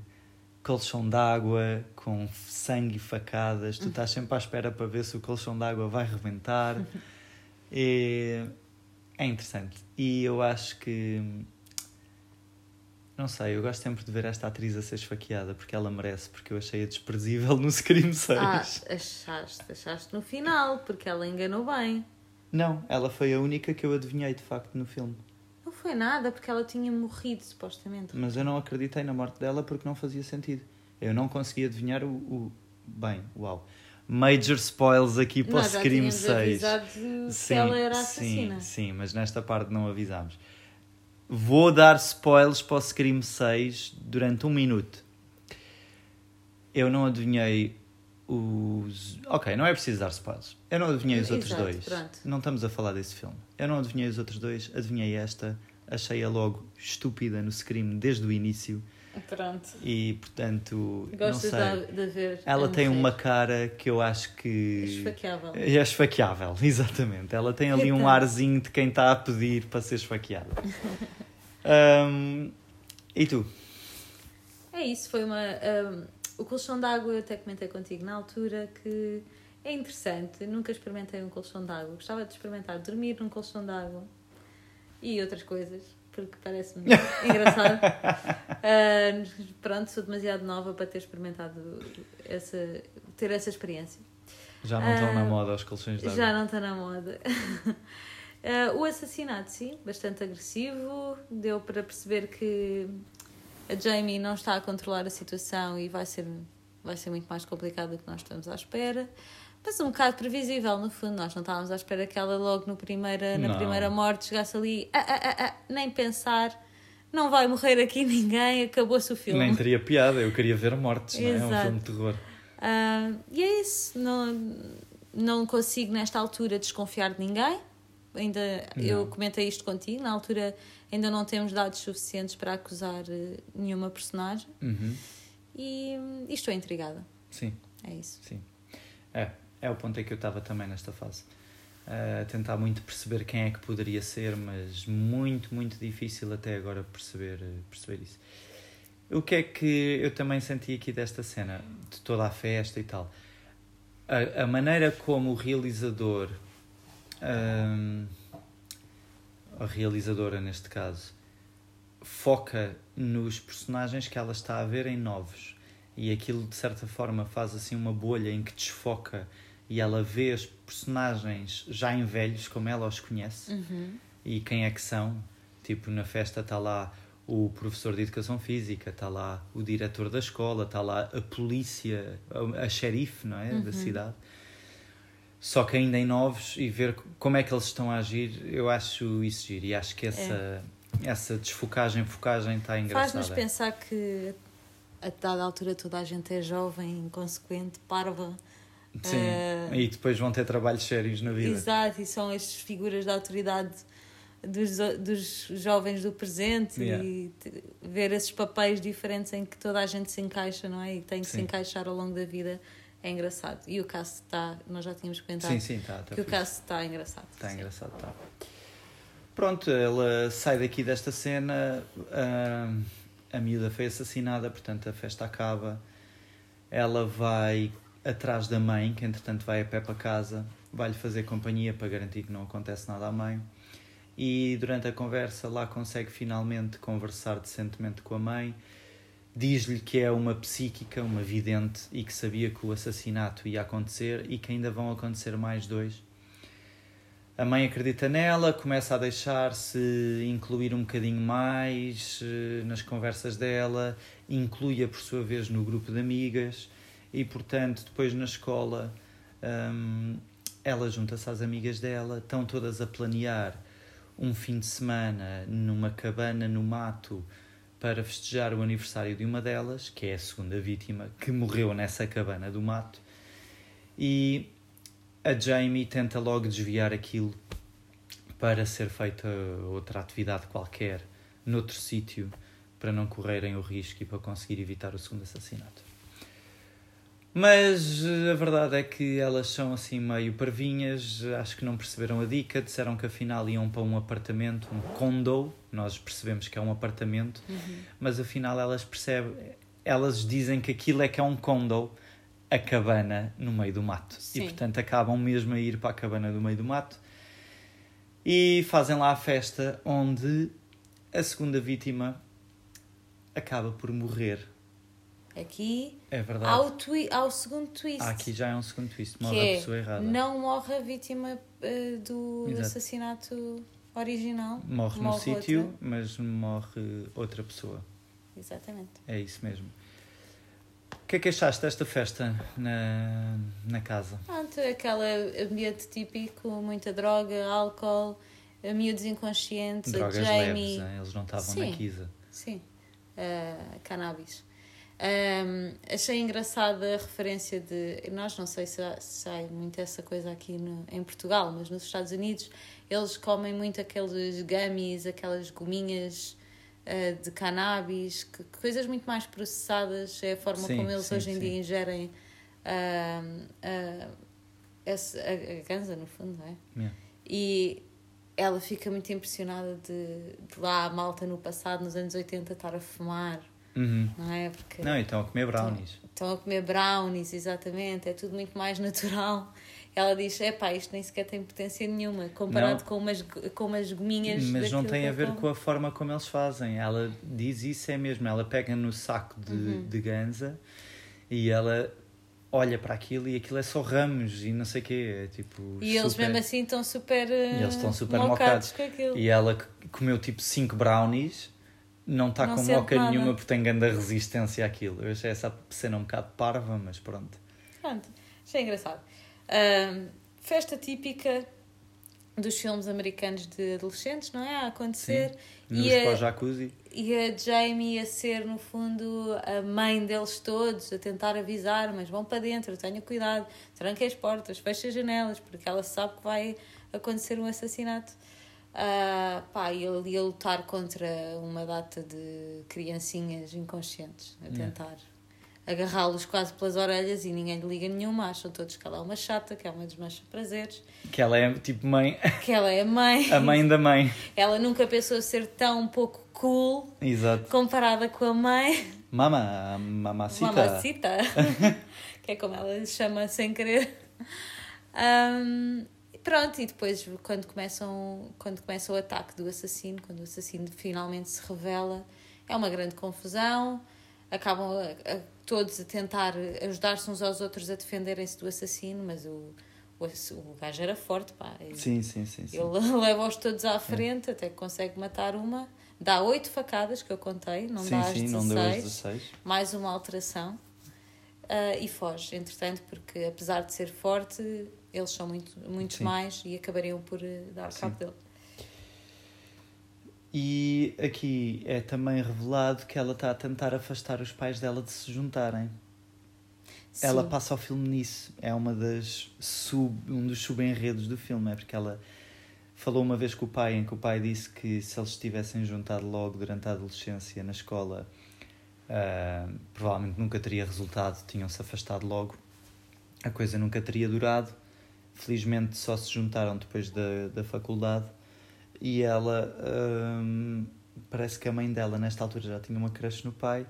colchão d'água com sangue e facadas. Tu estás sempre à espera para ver se o colchão d'água vai rebentar. E é interessante. E eu acho que. Não sei, eu gosto sempre de ver esta atriz a ser esfaqueada porque ela merece, porque eu achei-a desprezível no Scream 6. Ah, achaste, achaste no final, porque ela enganou bem. Não, ela foi a única que eu adivinhei de facto no filme. Não foi nada, porque ela tinha morrido, supostamente. Mas eu não acreditei na morte dela porque não fazia sentido. Eu não conseguia adivinhar o. o... Bem, uau. Major spoils aqui para o Nós já Scream tínhamos 6. avisado que ela era assassina. Sim, sim, mas nesta parte não avisámos. Vou dar spoilers para o Scream 6 durante um minuto. Eu não adivinhei os. Ok, não é preciso dar spoilers. Eu não adivinhei os outros Exato, dois. pronto. Não estamos a falar desse filme. Eu não adivinhei os outros dois, adivinhei esta. Achei-a logo estúpida no Scream desde o início Pronto. e, portanto, Gostas não sei. de, de ver. Ela tem uma cara que eu acho que. Esfaqueável. É esfaqueável, exatamente. Ela tem ali um arzinho de quem está a pedir para ser esfaqueada. Hum, e tu? É isso, foi uma. um, o colchão d'água, eu até comentei contigo na altura que é interessante. Nunca experimentei um colchão d'água. Gostava de experimentar dormir num colchão d'água e outras coisas, porque parece-me engraçado. Ah, pronto, sou demasiado nova para ter experimentado essa, ter essa experiência. Já não estão Ah, na moda os colchões de Já água? não está na moda. Ah, o assassinato, sim, bastante agressivo. Deu para perceber que a Jamie não está a controlar a situação e vai ser, vai ser muito mais complicado do que nós estamos à espera. Mas um bocado previsível, no fundo. Nós não estávamos à espera que ela logo no primeira, na Não. primeira morte chegasse ali, "Ah, ah, ah, ah", nem pensar, não vai morrer aqui ninguém, acabou-se o filme. Nem teria piada, eu queria ver mortes, não é? É um filme de terror. Ah, e é isso. Não, não consigo, nesta altura, desconfiar de ninguém. Ainda eu Não. comentei isto contigo. Na altura, ainda não temos dados suficientes para acusar eh, nenhuma personagem. Uhum. E, e estou intrigada. Sim, É isso. sim. É, é o ponto em que eu estava também nesta fase. A tentar muito perceber quem é que poderia ser, mas muito, muito difícil até agora perceber, eh, perceber isso. O que é que eu também senti aqui desta cena, de toda a festa e tal? A, a maneira como o realizador, hum, a realizadora neste caso, foca nos personagens que ela está a ver em novos e aquilo de certa forma faz assim uma bolha em que desfoca e ela vê os personagens já em velhos como ela os conhece Uhum. e quem é que são. Tipo, na festa está lá o professor de educação física, está lá o diretor da escola, está lá a polícia, a, a xerife, não é? Da cidade. Só que ainda em novos e ver como é que eles estão a agir, eu acho isso giro e acho que essa, essa desfocagem, focagem está engraçada. Faz-nos pensar que a dada altura toda a gente é jovem, inconsequente, parva. Sim, Eh, e depois vão ter trabalhos sérios na vida. Exato, e são estas figuras de autoridade dos, dos jovens do presente Yeah. e ver esses papéis diferentes em que toda a gente se encaixa, não é? E tem que se Sim. encaixar ao longo da vida é engraçado. E o caso está, nós já tínhamos comentado Sim, sim, está. Tá que o caso está engraçado. Está Sim. engraçado, está. Pronto, ela sai daqui desta cena, ah, a miúda foi assassinada, portanto a festa acaba. Ela vai atrás da mãe, que entretanto vai a pé para casa, vai-lhe fazer companhia para garantir que não acontece nada à mãe. E durante a conversa lá consegue finalmente conversar decentemente com a mãe. Diz-lhe que é uma psíquica, uma vidente e que sabia que o assassinato ia acontecer e que ainda vão acontecer mais dois. A mãe acredita nela, começa a deixar-se incluir um bocadinho mais eh, nas conversas dela, inclui-a por sua vez no grupo de amigas e, portanto, depois na escola hum, ela junta-se às amigas dela, estão todas a planear um fim de semana numa cabana no mato para festejar o aniversário de uma delas, que é a segunda vítima, que morreu nessa cabana do mato. E a Jamie tenta logo desviar aquilo para ser feita outra atividade qualquer, noutro sítio, para não correrem o risco e para conseguir evitar o segundo assassinato. Mas eh, a verdade é que elas são assim meio parvinhas, acho que não perceberam a dica, disseram que afinal iam para um apartamento, um condo, nós percebemos que é um apartamento, mas afinal elas percebem, elas dizem que aquilo é que é um condo, a cabana no meio do mato. Sim. E portanto acabam mesmo a ir para a cabana do meio do mato E fazem lá a festa onde a segunda vítima acaba por morrer. Aqui É verdade. há o, twi há o segundo twist. Ah, aqui já é um segundo twist. que Morre é, a pessoa errada. não morre a vítima eh, do Exato. assassinato original. Morre no morre sítio, outra. mas morre outra pessoa. Exatamente. É isso mesmo. O que é que achaste desta festa na, na casa? Pronto, aquele ambiente típico, muita droga, álcool, eh, miúdos inconscientes, Drogas Jamie. leves, hein? eles não estavam Sim. na Kisa. Sim, uh, cannabis. Um, achei engraçada a referência de. Nós não sei se há, se há muito essa coisa aqui no, em Portugal, mas nos Estados Unidos eles comem muito aqueles gummies, aquelas gominhas uh, de cannabis, que, coisas muito mais processadas. É a forma Sim, como eles sim, hoje em sim. dia ingerem um, uh, esse- a, a ganza, no fundo, não é? Yeah. E ela fica muito impressionada de, de lá a malta no passado, nos anos 80, estar a fumar, Uhum. não é? Porque Não, então a comer brownies. estão a comer brownies, exatamente, é tudo muito mais natural. Ela diz: é pá, isto nem sequer tem potência nenhuma, comparado Não. com umas, com umas gominhas. Mas não tem a ver como. com a forma como eles fazem. Ela diz isso é mesmo. Ela pega no saco de, Uhum. de ganza e ela olha para aquilo e aquilo é só ramos e não sei o quê. É tipo. E eles super- mesmo assim estão super. E eles estão super mocados mocados. com aquilo. E ela comeu tipo 5 brownies, não está com moca nada. nenhuma porque tem grande resistência àquilo. Eu achei essa cena um bocado parva, mas pronto. Pronto, achei engraçado. Ahm, festa típica dos filmes americanos de adolescentes, não é? A acontecer. Nos E a- pós-jacuzzi. E a Jamie a ser, no fundo, a mãe deles todos, a tentar avisar, mas vão para dentro, tenha cuidado, tranque as portas, feche as janelas, porque ela sabe que vai acontecer um assassinato. Ah, pá, e ele ia lutar contra uma data de criancinhas inconscientes, a tentar agarrá-los quase pelas orelhas e ninguém lhe liga nenhuma, acham todos que ela é uma chata, que é uma desmancha prazeres, Que ela é tipo mãe, que ela é mãe. a mãe da mãe. Ela nunca pensou ser tão pouco cool Exato. comparada com a mãe, Mama, mamacita. mamacita, que é como ela chama sem querer. Ahm, pronto, e depois quando, começam, quando começa o ataque do assassino, quando o assassino finalmente se revela, é uma grande confusão, acabam a- a- todos a tentar ajudar-se uns aos outros a defenderem-se do assassino, mas o, o, o gajo era forte, pá. e- Sim, sim, sim. sim. Ele leva-os todos à frente, até que consegue matar uma. Dá oito facadas, que eu contei, não sim, dá as sim, 16. não deu as 16. Mais uma alteração. ah, e foge, entretanto, porque apesar de ser forte, eles são muito, muitos Sim. mais e acabariam por eh, dar Sim. cabo dele. E aqui é também revelado que ela está a tentar afastar os pais dela de se juntarem. Ela Sim. passa o filme nisso. É uma das sub, um dos subenredos do filme, é porque ela falou uma vez com o pai, em que o pai disse que se eles tivessem juntado logo durante a adolescência na escola, ah, provavelmente nunca teria resultado, tinham-se afastado logo, a coisa nunca teria durado. Felizmente só se juntaram depois da, da faculdade e ela hum, parece que a mãe dela nesta altura já tinha uma crush no pai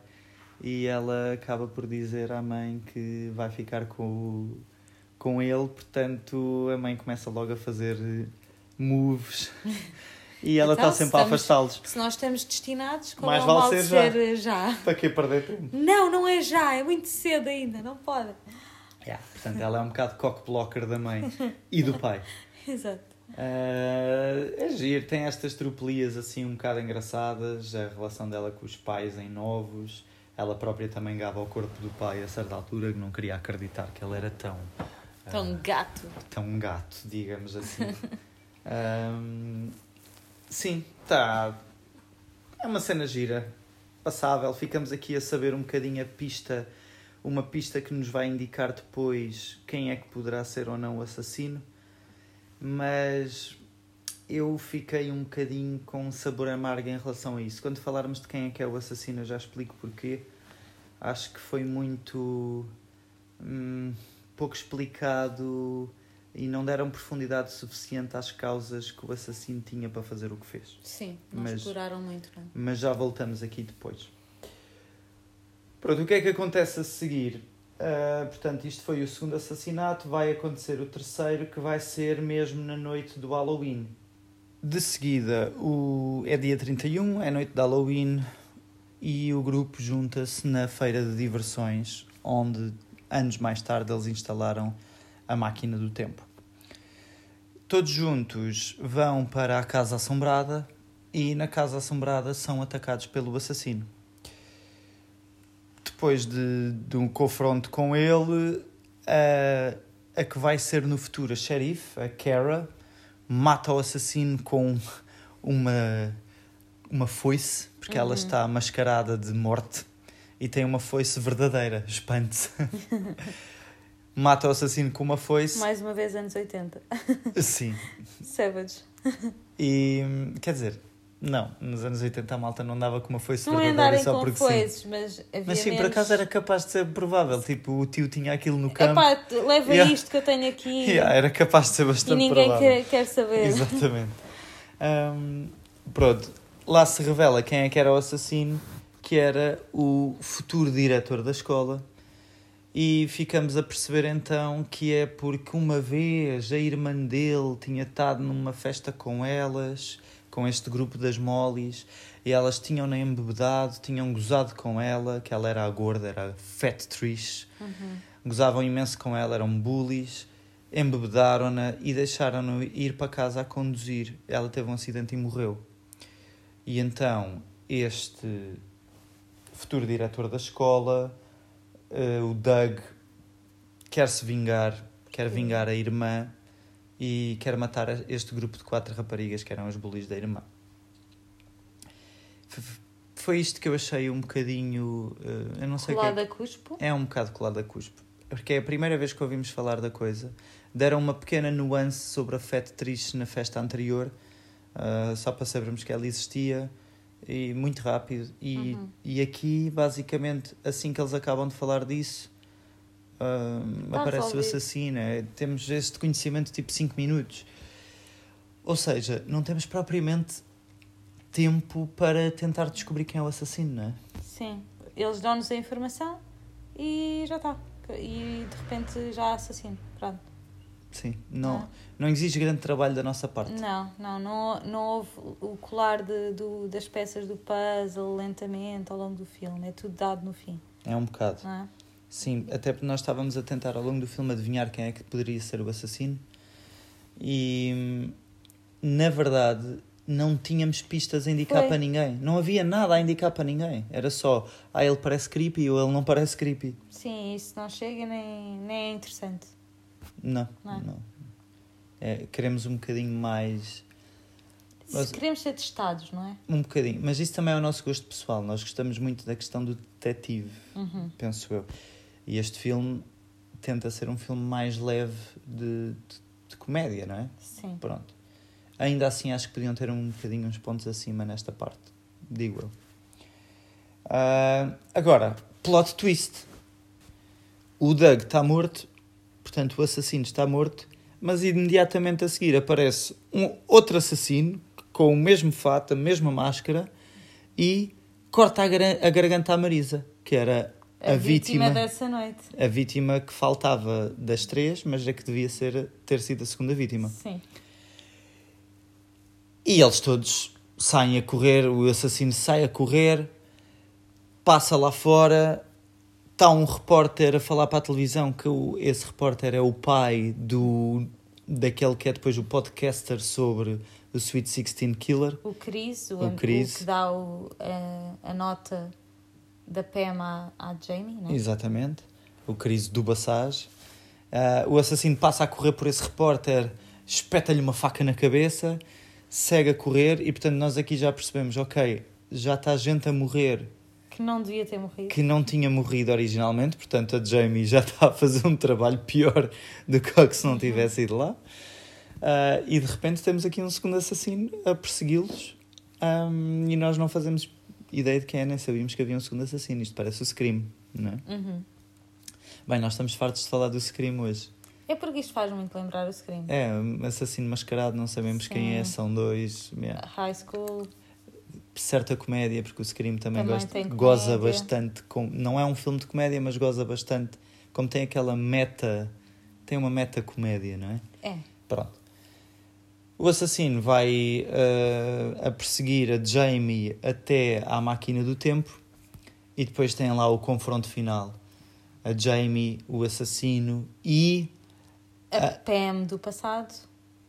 e ela acaba por dizer à mãe que vai ficar com, o- com ele, portanto a mãe começa logo a fazer moves e ela Então, está se sempre a afastá-los. Se nós estamos destinados, qual Mais é vale ser de já. ser já? Para que perder tempo? Não, não é já, é muito cedo ainda, não pode. Yeah, portanto ela é um bocado cock-blocker da mãe e do pai. Exato. Uh, é giro, tem estas tropelias assim um bocado engraçadas, a relação dela com os pais em novos, ela própria também gaba ao corpo do pai a certa altura, que não queria acreditar que ele era tão, Tão gato. tão gato, digamos assim. Um, sim, tá. É uma cena gira, passável. Ficamos aqui a saber um bocadinho a pista, uma pista que nos vai indicar depois quem é que poderá ser ou não o assassino. Mas eu fiquei um bocadinho com um sabor amargo em relação a isso. Quando falarmos de quem é que é o assassino, eu já explico porquê. Acho que foi muito hum, pouco explicado e não deram profundidade suficiente às causas que o assassino tinha para fazer o que fez. Sim, não Mas- exploraram muito, não. Mas já voltamos aqui depois. Pronto, o que é que acontece a seguir? Ah, portanto, isto foi o segundo assassinato, vai acontecer o terceiro, que vai ser mesmo na noite do Halloween. De seguida, o... é dia 31, é noite de Halloween e o grupo junta-se na feira de diversões, onde anos mais tarde eles instalaram a máquina do tempo. Todos juntos vão para a Casa Assombrada e na Casa Assombrada são atacados pelo assassino. Depois de, de um confronto com ele, a, a que vai ser no futuro a xerife, a Kara, mata o assassino com uma, uma foice, porque uhum. ela está mascarada de morte e tem uma foice verdadeira, espante-se. mata o assassino com uma foice. Mais uma vez, anos 80. Sim. Savage. E, quer dizer, não, nos anos 80 a malta não dava com uma foice não verdadeira só porque foices, sim. Mas, havia mas sim, menos... por acaso era capaz de ser provável. Tipo, o tio tinha aquilo no campo. Epá, leva yeah. isto que eu tenho aqui. Yeah, era capaz de ser bastante provável. E ninguém provável. Quer, quer saber. Exatamente. Um, pronto, lá se revela quem é que era o assassino, que era o futuro diretor da escola e ficamos a perceber então que é porque uma vez a irmã dele tinha estado numa festa com elas, com este grupo das molis, e elas tinham-na embebedado, tinham gozado com ela, que ela era a gorda, era a Fat Trish. Uhum. Gozavam imenso com ela, eram bullies, embebedaram-na e deixaram-na ir para casa a conduzir. Ela teve um acidente e morreu. E então este futuro diretor da escola uh, o Doug quer se vingar, quer vingar a irmã e quer matar este grupo de quatro raparigas que eram os bullies da irmã. Foi isto que eu achei um bocadinho. Uh, eu não sei que é, a cuspo? É um bocado colado a cuspo. Porque é a primeira vez que ouvimos falar da coisa. Deram uma pequena nuance sobre a Fat Trish na festa anterior, uh, só para sabermos que ela existia e muito rápido. E, uhum. e aqui, basicamente, assim que eles acabam de falar disso, uh, aparece o assassino. É, temos este conhecimento tipo 5 minutos. Ou seja, não temos propriamente tempo para tentar descobrir quem é o assassino, não é? Sim. Eles dão-nos a informação e já está. E de repente já há assassino. Pronto. Sim, não, não, não exige grande trabalho da nossa parte. Não, não, não, não houve o colar de, do, das peças do puzzle lentamente ao longo do filme, é tudo dado no fim. É um bocado. É? Sim, até porque nós estávamos a tentar ao longo do filme adivinhar quem é que poderia ser o assassino e na verdade não tínhamos pistas a indicar Foi. para ninguém. Não havia nada a indicar para ninguém. Era só, ah, ele parece creepy ou ele não parece creepy. Sim, isso não chega nem, nem é interessante. Não, não. não. É, queremos um bocadinho mais. Queremos ser testados, não é? Um bocadinho, mas isso também é o nosso gosto pessoal. Nós gostamos muito da questão do detetive, uhum. penso eu. E este filme tenta ser um filme mais leve de, de, de, comédia, não é? Sim. Pronto. Ainda assim, acho que podiam ter um bocadinho uns pontos acima nesta parte, digo eu. Uh, agora, plot twist. O Doug está morto Portanto, o assassino está morto, mas imediatamente a seguir aparece um outro assassino com o mesmo fato, a mesma máscara e corta a, gar a garganta à Marisa, que era a, a vítima, vítima, dessa noite. A vítima que faltava das três, mas é que devia ser, ter sido a segunda vítima. Sim. E eles todos saem a correr, o assassino sai a correr, passa lá fora está um repórter a falar para a televisão que o, esse repórter é o pai do daquele que é depois o podcaster sobre o Sweet Sixteen Killer. O Chris, o, o, Chris. que dá o, a, a, nota da Pam à, à Jamie, né? Exatamente. O Chris do Bassage. Uh, o assassino passa a correr por esse repórter, espeta-lhe uma faca na cabeça, segue a correr e, portanto, nós aqui já percebemos, ok, já está gente a morrer que não devia ter morrido. Que não tinha morrido originalmente, portanto a Jamie já está a fazer um trabalho pior do que se não tivesse ido lá. Uh, e de repente temos aqui um segundo assassino a persegui-los um, e nós não fazemos ideia de quem é, nem sabíamos que havia um segundo assassino. Isto parece o Scream, não é? Uhum. Bem, nós estamos fartos de falar do Scream hoje. É porque isto faz muito lembrar o Scream. É, assassino mascarado, não sabemos Sim. quem é, são dois. Yeah. High School certa comédia, porque o Scream também, também gosta, goza bastante. Com, não é um filme de comédia, mas goza bastante. Como tem aquela meta. Tem uma meta comédia, não é? É. Pronto. O assassino vai uh, a perseguir a Jamie até à máquina do tempo e depois tem lá o confronto final. A Jamie, o assassino e. A, a... Pam do passado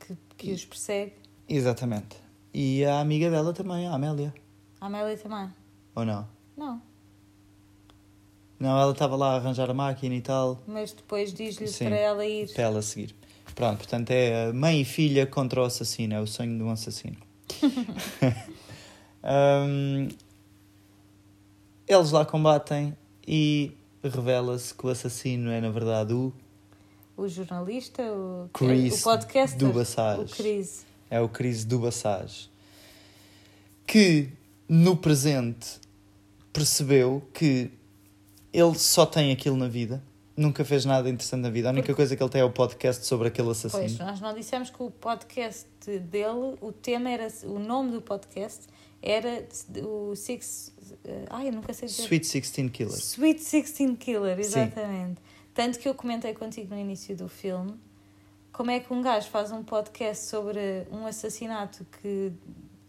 que, que os persegue. Exatamente. E a amiga dela também, a Amélia. A Amélia também. Ou não? Não. Não, ela estava lá a arranjar a máquina e tal. Mas depois diz-lhe para ela ir. Para ela seguir. Pronto, portanto é mãe e filha contra o assassino, é o sonho de um assassino. um, eles lá combatem e revela-se que o assassino é na verdade o. O jornalista, o, Chris o podcast. Do Bassage. O Chris. É o Chris do Bassage. Que no presente percebeu que ele só tem aquilo na vida nunca fez nada interessante na vida. A única Porque... coisa que ele tem é o podcast sobre aquele assassino. Pois, nós não dissemos que o podcast dele, o tema era, o nome do podcast era o Six. Uh, ai, eu nunca sei dizer. Sweet Sixteen Killer. Sweet Sixteen Killer, exatamente. Sim. Tanto que eu comentei contigo no início do filme como é que um gajo faz um podcast sobre um assassinato que,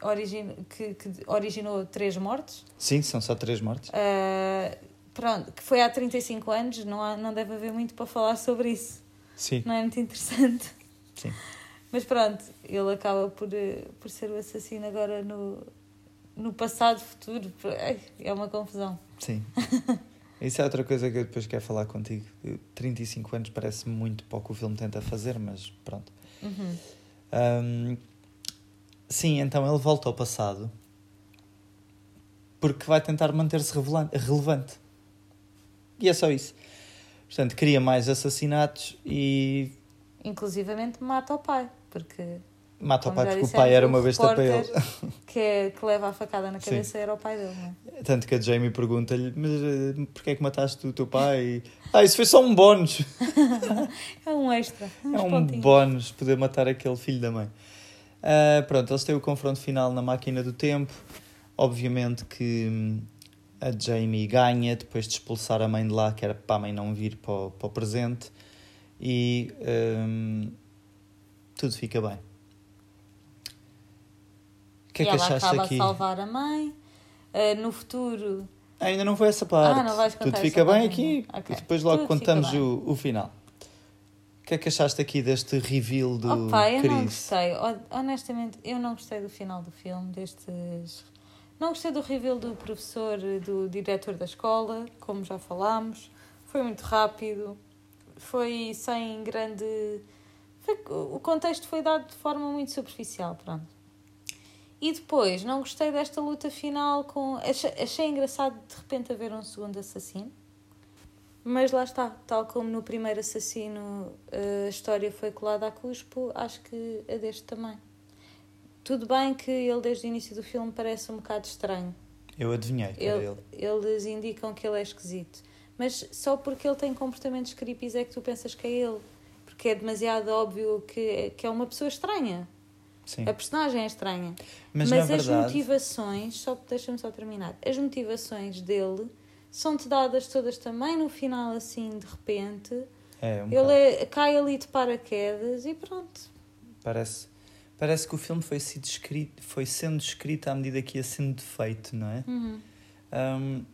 origin, que, que originou três mortes. Sim, são só três mortes. Uh, pronto, que foi há 35 anos, não, há, não deve haver muito para falar sobre isso. Sim. Não é muito interessante. Sim. Mas pronto, ele acaba por, eh, por ser o assassino agora no, no passado, futuro. É uma confusão. Sim. Isso é outra coisa que eu depois quero falar contigo. 35 anos parece muito pouco o filme tenta fazer, mas pronto. Uhum. Um, sim, então ele volta ao passado porque vai tentar manter-se relevante. E é só isso. Portanto, cria mais assassinatos e. Inclusivamente mata o pai, porque. Mata o pai porque o pai era uma besta para ele. Que, é, que leva a facada na cabeça Sim. era o pai dele, não é? Tanto que a Jamie pergunta-lhe: Mas uh, porquê é que mataste o teu pai? ah, isso foi só um bónus. é um extra. É um bónus poder matar aquele filho da mãe. Uh, pronto, eles têm o confronto final na máquina do tempo. Obviamente que hum, a Jamie ganha depois de expulsar a mãe de lá, que era para a mãe não vir para o, para o presente, e um, tudo fica bem. O que é e que achaste acaba aqui? a salvar a mãe. Uh, no futuro. Ainda não foi essa parte. Ah, não vais contar Tudo fica bem aqui okay. e depois logo tudo contamos o, o final. O que é que achaste aqui deste reveal do Opa, eu não gostei. Honestamente, eu não gostei do final do filme, destes não gostei do reveal do professor, do diretor da escola, como já falámos. Foi muito rápido, foi sem grande. O contexto foi dado de forma muito superficial, pronto. E depois, não gostei desta luta final com. Achei, engraçado de repente haver um segundo assassino. Mas lá está, tal como no primeiro assassino a história foi colada a cuspo, acho que a deste também. Tudo bem que ele, desde o início do filme, parece um bocado estranho. Eu adivinhei que ele, ele. Eles indicam que ele é esquisito. Mas só porque ele tem comportamentos creepy é que tu pensas que é ele. Porque é demasiado óbvio que, que é uma pessoa estranha. Sim. A personagem é estranha. Mas, Mas as verdade... motivações, só deixa-me só terminar, as motivações dele são-te dadas todas também no final, assim, de repente. É, um ele é, cai ali de paraquedas e pronto. Parece parece que o filme foi, sido escrito, foi sendo escrito à medida que ia sendo feito, não é? Uhum. Um,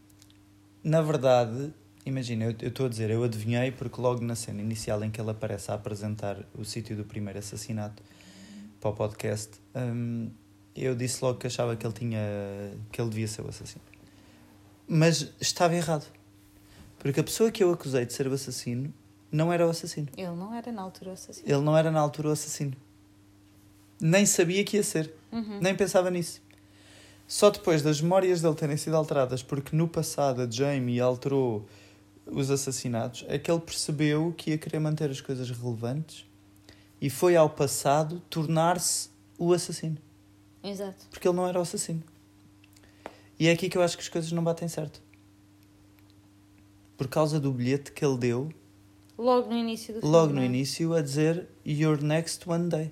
na verdade, imagina, eu estou a dizer, eu adivinhei porque logo na cena inicial em que ele aparece a apresentar o sítio do primeiro assassinato para o podcast, um, eu disse logo que achava que ele tinha que ele devia ser o assassino. Mas estava errado. Porque a pessoa que eu acusei de ser o assassino não era o assassino. Ele não era na altura o assassino. Ele não era na altura o assassino nem sabia que ia ser. Uhum. Nem pensava nisso. Só depois das memórias dele terem sido alteradas, porque no passado a Jamie alterou os assassinatos, é que ele percebeu que ia querer manter as coisas relevantes e foi ao passado tornar-se o assassino. Exato. Porque ele não era o assassino. E é aqui que eu acho que as coisas não batem certo. Por causa do bilhete que ele deu. Logo no início do filme. Logo no é? início, a dizer You're next one day.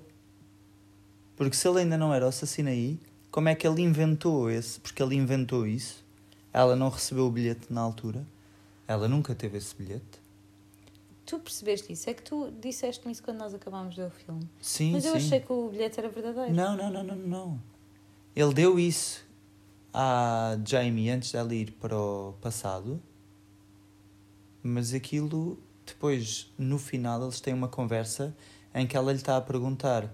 Porque se ele ainda não era o assassino aí, como é que ele inventou esse? Porque ele inventou isso. Ela não recebeu o bilhete na altura. Ela nunca teve esse bilhete. tu percebeste isso. É que tu disseste-me isso quando nós acabámos de ver o filme. Sim, Mas eu sim. achei que o bilhete era verdadeiro. Não, não, não, não, não. Ele deu isso à Jamie antes dela ir para o passado, mas aquilo depois, no final, eles têm uma conversa em que ela lhe está a perguntar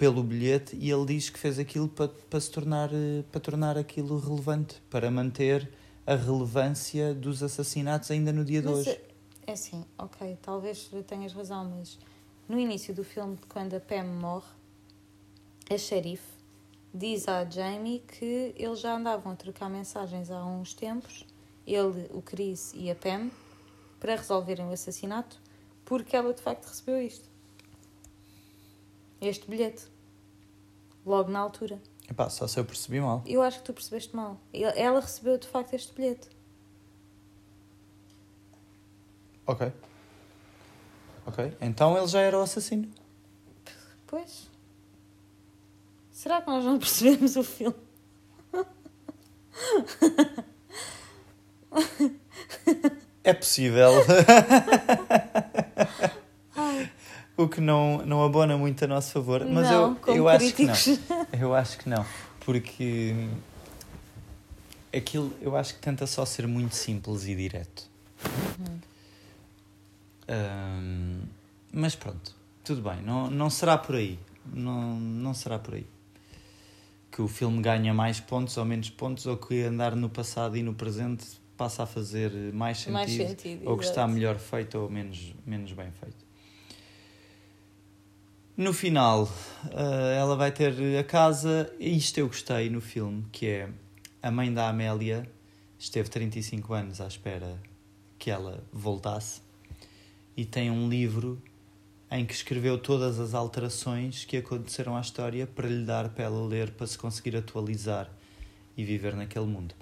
pelo bilhete e ele diz que fez aquilo para, para se tornar eh, para tornar aquilo relevante, para manter a relevância dos assassinatos ainda no dia de Mas, hoje. é assim, ok, talvez tenhas razão, mas no início do filme, quando a Pam morre, a xerife diz à Jamie que eles já andavam a trocar mensagens há uns tempos, ele, o Chris e a Pam, para resolverem o assassinato, porque ela de facto recebeu isto. Este bilhete. Logo na altura. Epá, só se eu percebi mal. Eu acho que tu percebeste mal. Ela recebeu de facto este bilhete. Ok. Ok. Então ele já era o assassino. Pois. Será que nós não percebemos o filme? É possível. o que não, não abona muito a nosso favor. Mas não, eu, eu acho que não. Eu acho que não. Porque aquilo eu acho que tenta só ser muito simples e direto. Ahm, mas pronto, tudo bem. Não, não será por aí. Não, não será por aí. Que o filme ganha mais pontos ou menos pontos, ou que andar no passado e no presente passa a fazer mais sentido, Mais sentido, ou que está melhor feito ou menos, menos bem feito. No final, eh, ela vai ter a casa, isto eu gostei no filme, que é a mãe da Amélia esteve 35 anos à espera que ela voltasse e tem um livro em que escreveu todas as alterações que aconteceram à história para lhe dar para ela ler, para se conseguir atualizar e viver naquele mundo.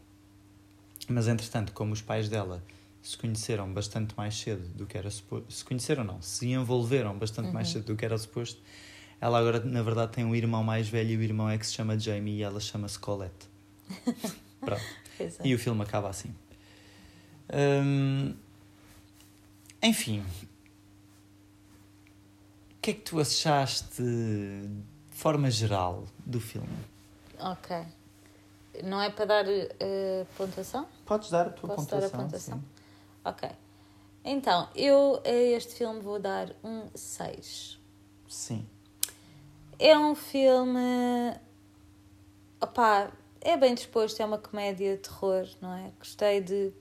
Mas entretanto, como os pais dela se conheceram bastante mais cedo do que era suposto, se conheceram não, se envolveram bastante mais Uhum. cedo do que era suposto, ela agora na verdade tem um irmão mais velho e o irmão é que se chama Jamie e ela chama-se Colette. Pronto. É. E o filme acaba assim. Hum, enfim. O que é que tu achaste de forma geral do filme? Ok. Não é para dar eh, pontuação? Podes dar a tua Posso dar a pontuação? pontuação? sim. Ok. Então, eu a este filme vou dar um 6. Sim. É um filme. Opá, é bem disposto, é uma comédia de terror, não é? Gostei de,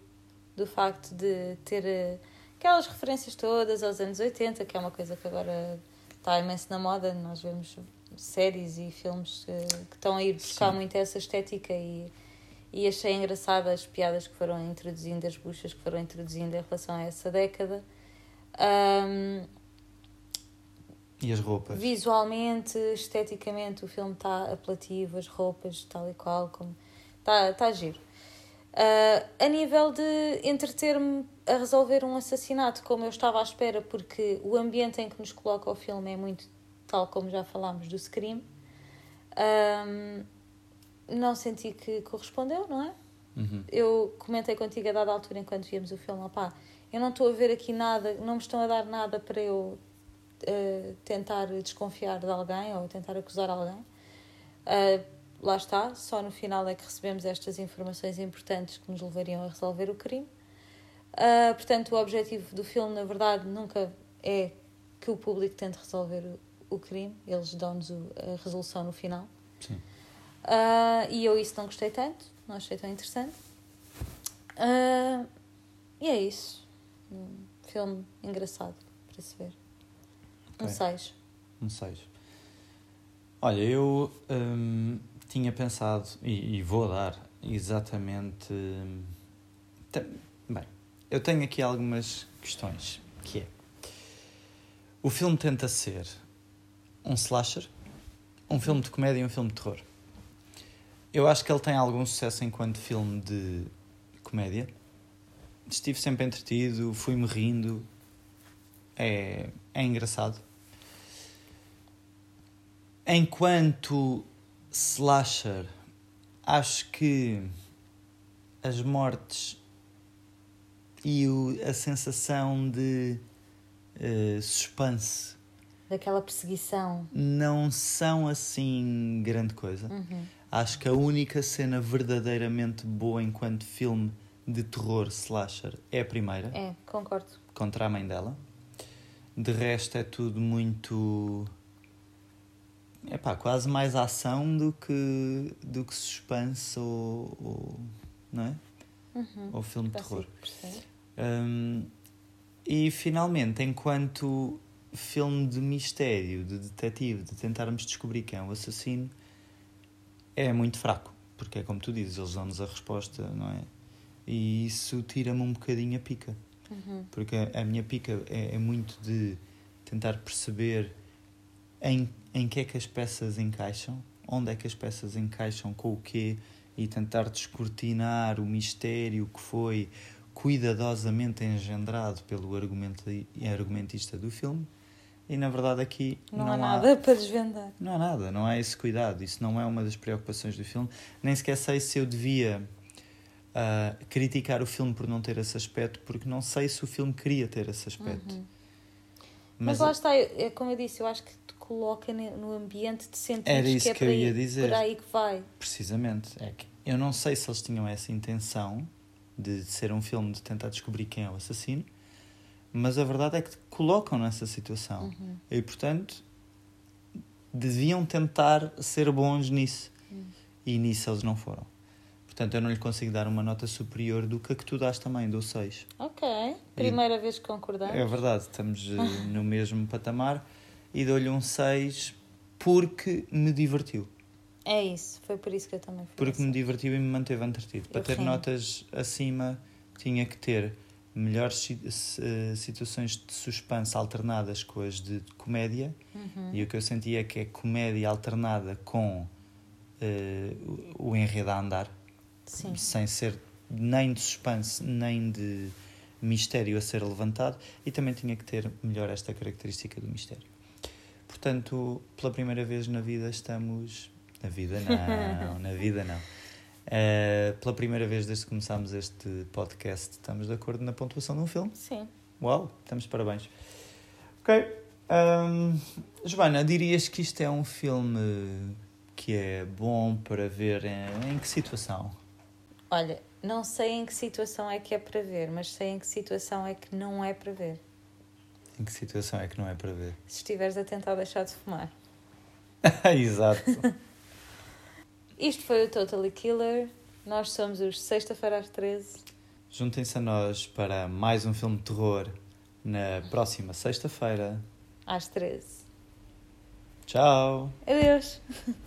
do facto de ter eh, aquelas referências todas aos anos 80, que é uma coisa que agora está imenso na moda. Nós vemos séries e filmes eh, que estão a ir buscar Sim. muito essa estética e, e achei engraçada as piadas que foram introduzindo, as buchas que foram introduzindo em relação a essa década. Ahm, E as roupas? Visualmente, esteticamente, o filme está apelativo, as roupas, tal e qual, como está tá giro. Ah, a nível de entreter-me a resolver um assassinato, como eu estava à espera, porque o ambiente em que nos coloca o filme é muito tal como já falámos do Scream, ahm, não senti que correspondeu, não é? Uhum. eu comentei contigo a dada altura enquanto víamos o filme, opá, eu não estou a ver aqui nada, não me estão a dar nada para eu eh, tentar desconfiar de alguém ou tentar acusar alguém. Eh, lá está, só no final é que recebemos estas informações importantes que nos levariam a resolver o crime. Eh, portanto, o objetivo do filme, na verdade, nunca é que o público tente resolver o, o crime, eles dão-nos a resolução no final. Sim. Ah, e eu isso não gostei tanto, não achei tão interessante. Ah, e é isso. Um filme engraçado para se ver. Um Ok. 6. Um 6. Olha, eu hum, tinha pensado, e, e vou dar exatamente. hum, bem, eu tenho aqui algumas questões. Que é. O filme tenta ser um slasher, um filme de comédia e um filme de terror. Eu acho que ele tem algum sucesso enquanto filme de comédia. Estive sempre entretido, fui-me rindo. É, é engraçado. Enquanto slasher, acho que as mortes e o, a sensação de uh, suspense daquela perseguição não são assim grande coisa. Uhum. Acho que a única cena verdadeiramente boa enquanto filme de terror slasher é a primeira. É, concordo. Contra a mãe dela. De resto é tudo muito. É pá, quase mais ação do que, do que suspense ou. ou não é? Uhum. Ou filme de terror. Um, e finalmente, enquanto filme de mistério, de detetive, de tentarmos descobrir quem é o assassino, é muito fraco. Porque é como tu dizes, eles dão-nos a resposta, não é? E isso tira-me um bocadinho a pica. Uhum. Porque a, a minha pica é, é, muito de tentar perceber em, em que é que as peças encaixam, onde é que as peças encaixam com o quê, e tentar descortinar o mistério que foi cuidadosamente engendrado pelo argumentista do filme e na verdade aqui não, não há nada para desvendar. Não há nada, não há esse cuidado. Isso não é uma das preocupações do filme. Nem sequer sei se eu devia uh, criticar o filme por não ter esse aspecto, porque não sei se o filme queria ter esse aspecto. Uhum. Mas, Mas lá está, é como eu disse, eu acho que te coloca no ambiente de sentir Era isso que, é que eu ia dizer. por aí que vai. Precisamente. É que eu não sei se eles tinham essa intenção de ser um filme de tentar descobrir quem é o assassino mas a verdade é que te colocam nessa situação. Uhum. E, portanto, deviam tentar ser bons nisso. Uhum. E nisso eles não foram. Portanto, eu não lhe consigo dar uma nota superior do que a que tu dás também, do 6. Ok. Primeira e... vez que concordamos. É verdade, estamos eh, no mesmo patamar. E dou-lhe um 6 porque me divertiu. É isso, foi por isso que eu também fui. Porque assim. me divertiu e me manteve entretido. Para ter notas acima, tinha que ter melhores eh, situações de suspense alternadas com as de comédia. Uhum. e o que eu senti é que é comédia alternada com uh, o enredo a andar. Sim. sem ser nem de suspense nem de mistério a ser levantado. E também tinha que ter melhor esta característica do mistério. Portanto pela primeira vez na vida estamos na vida não na vida não Uh, pela primeira vez desde que começámos este podcast, estamos de acordo na pontuação de um filme? Sim. Uau, estamos de parabéns. Ok. Um, Joana, dirias que isto é um filme que é bom para ver em, em que situação? Olha, não sei em que situação é que é para ver, mas sei em que situação é que não é para ver. Em que situação é que não é para ver? Se estiveres a tentar deixar de fumar. Exato. Isto foi o Totally Killer. Nós somos os Sexta-feira às 13. Juntem-se a nós para mais um filme de terror na próxima sexta-feira. Às 13. Tchau. Adeus.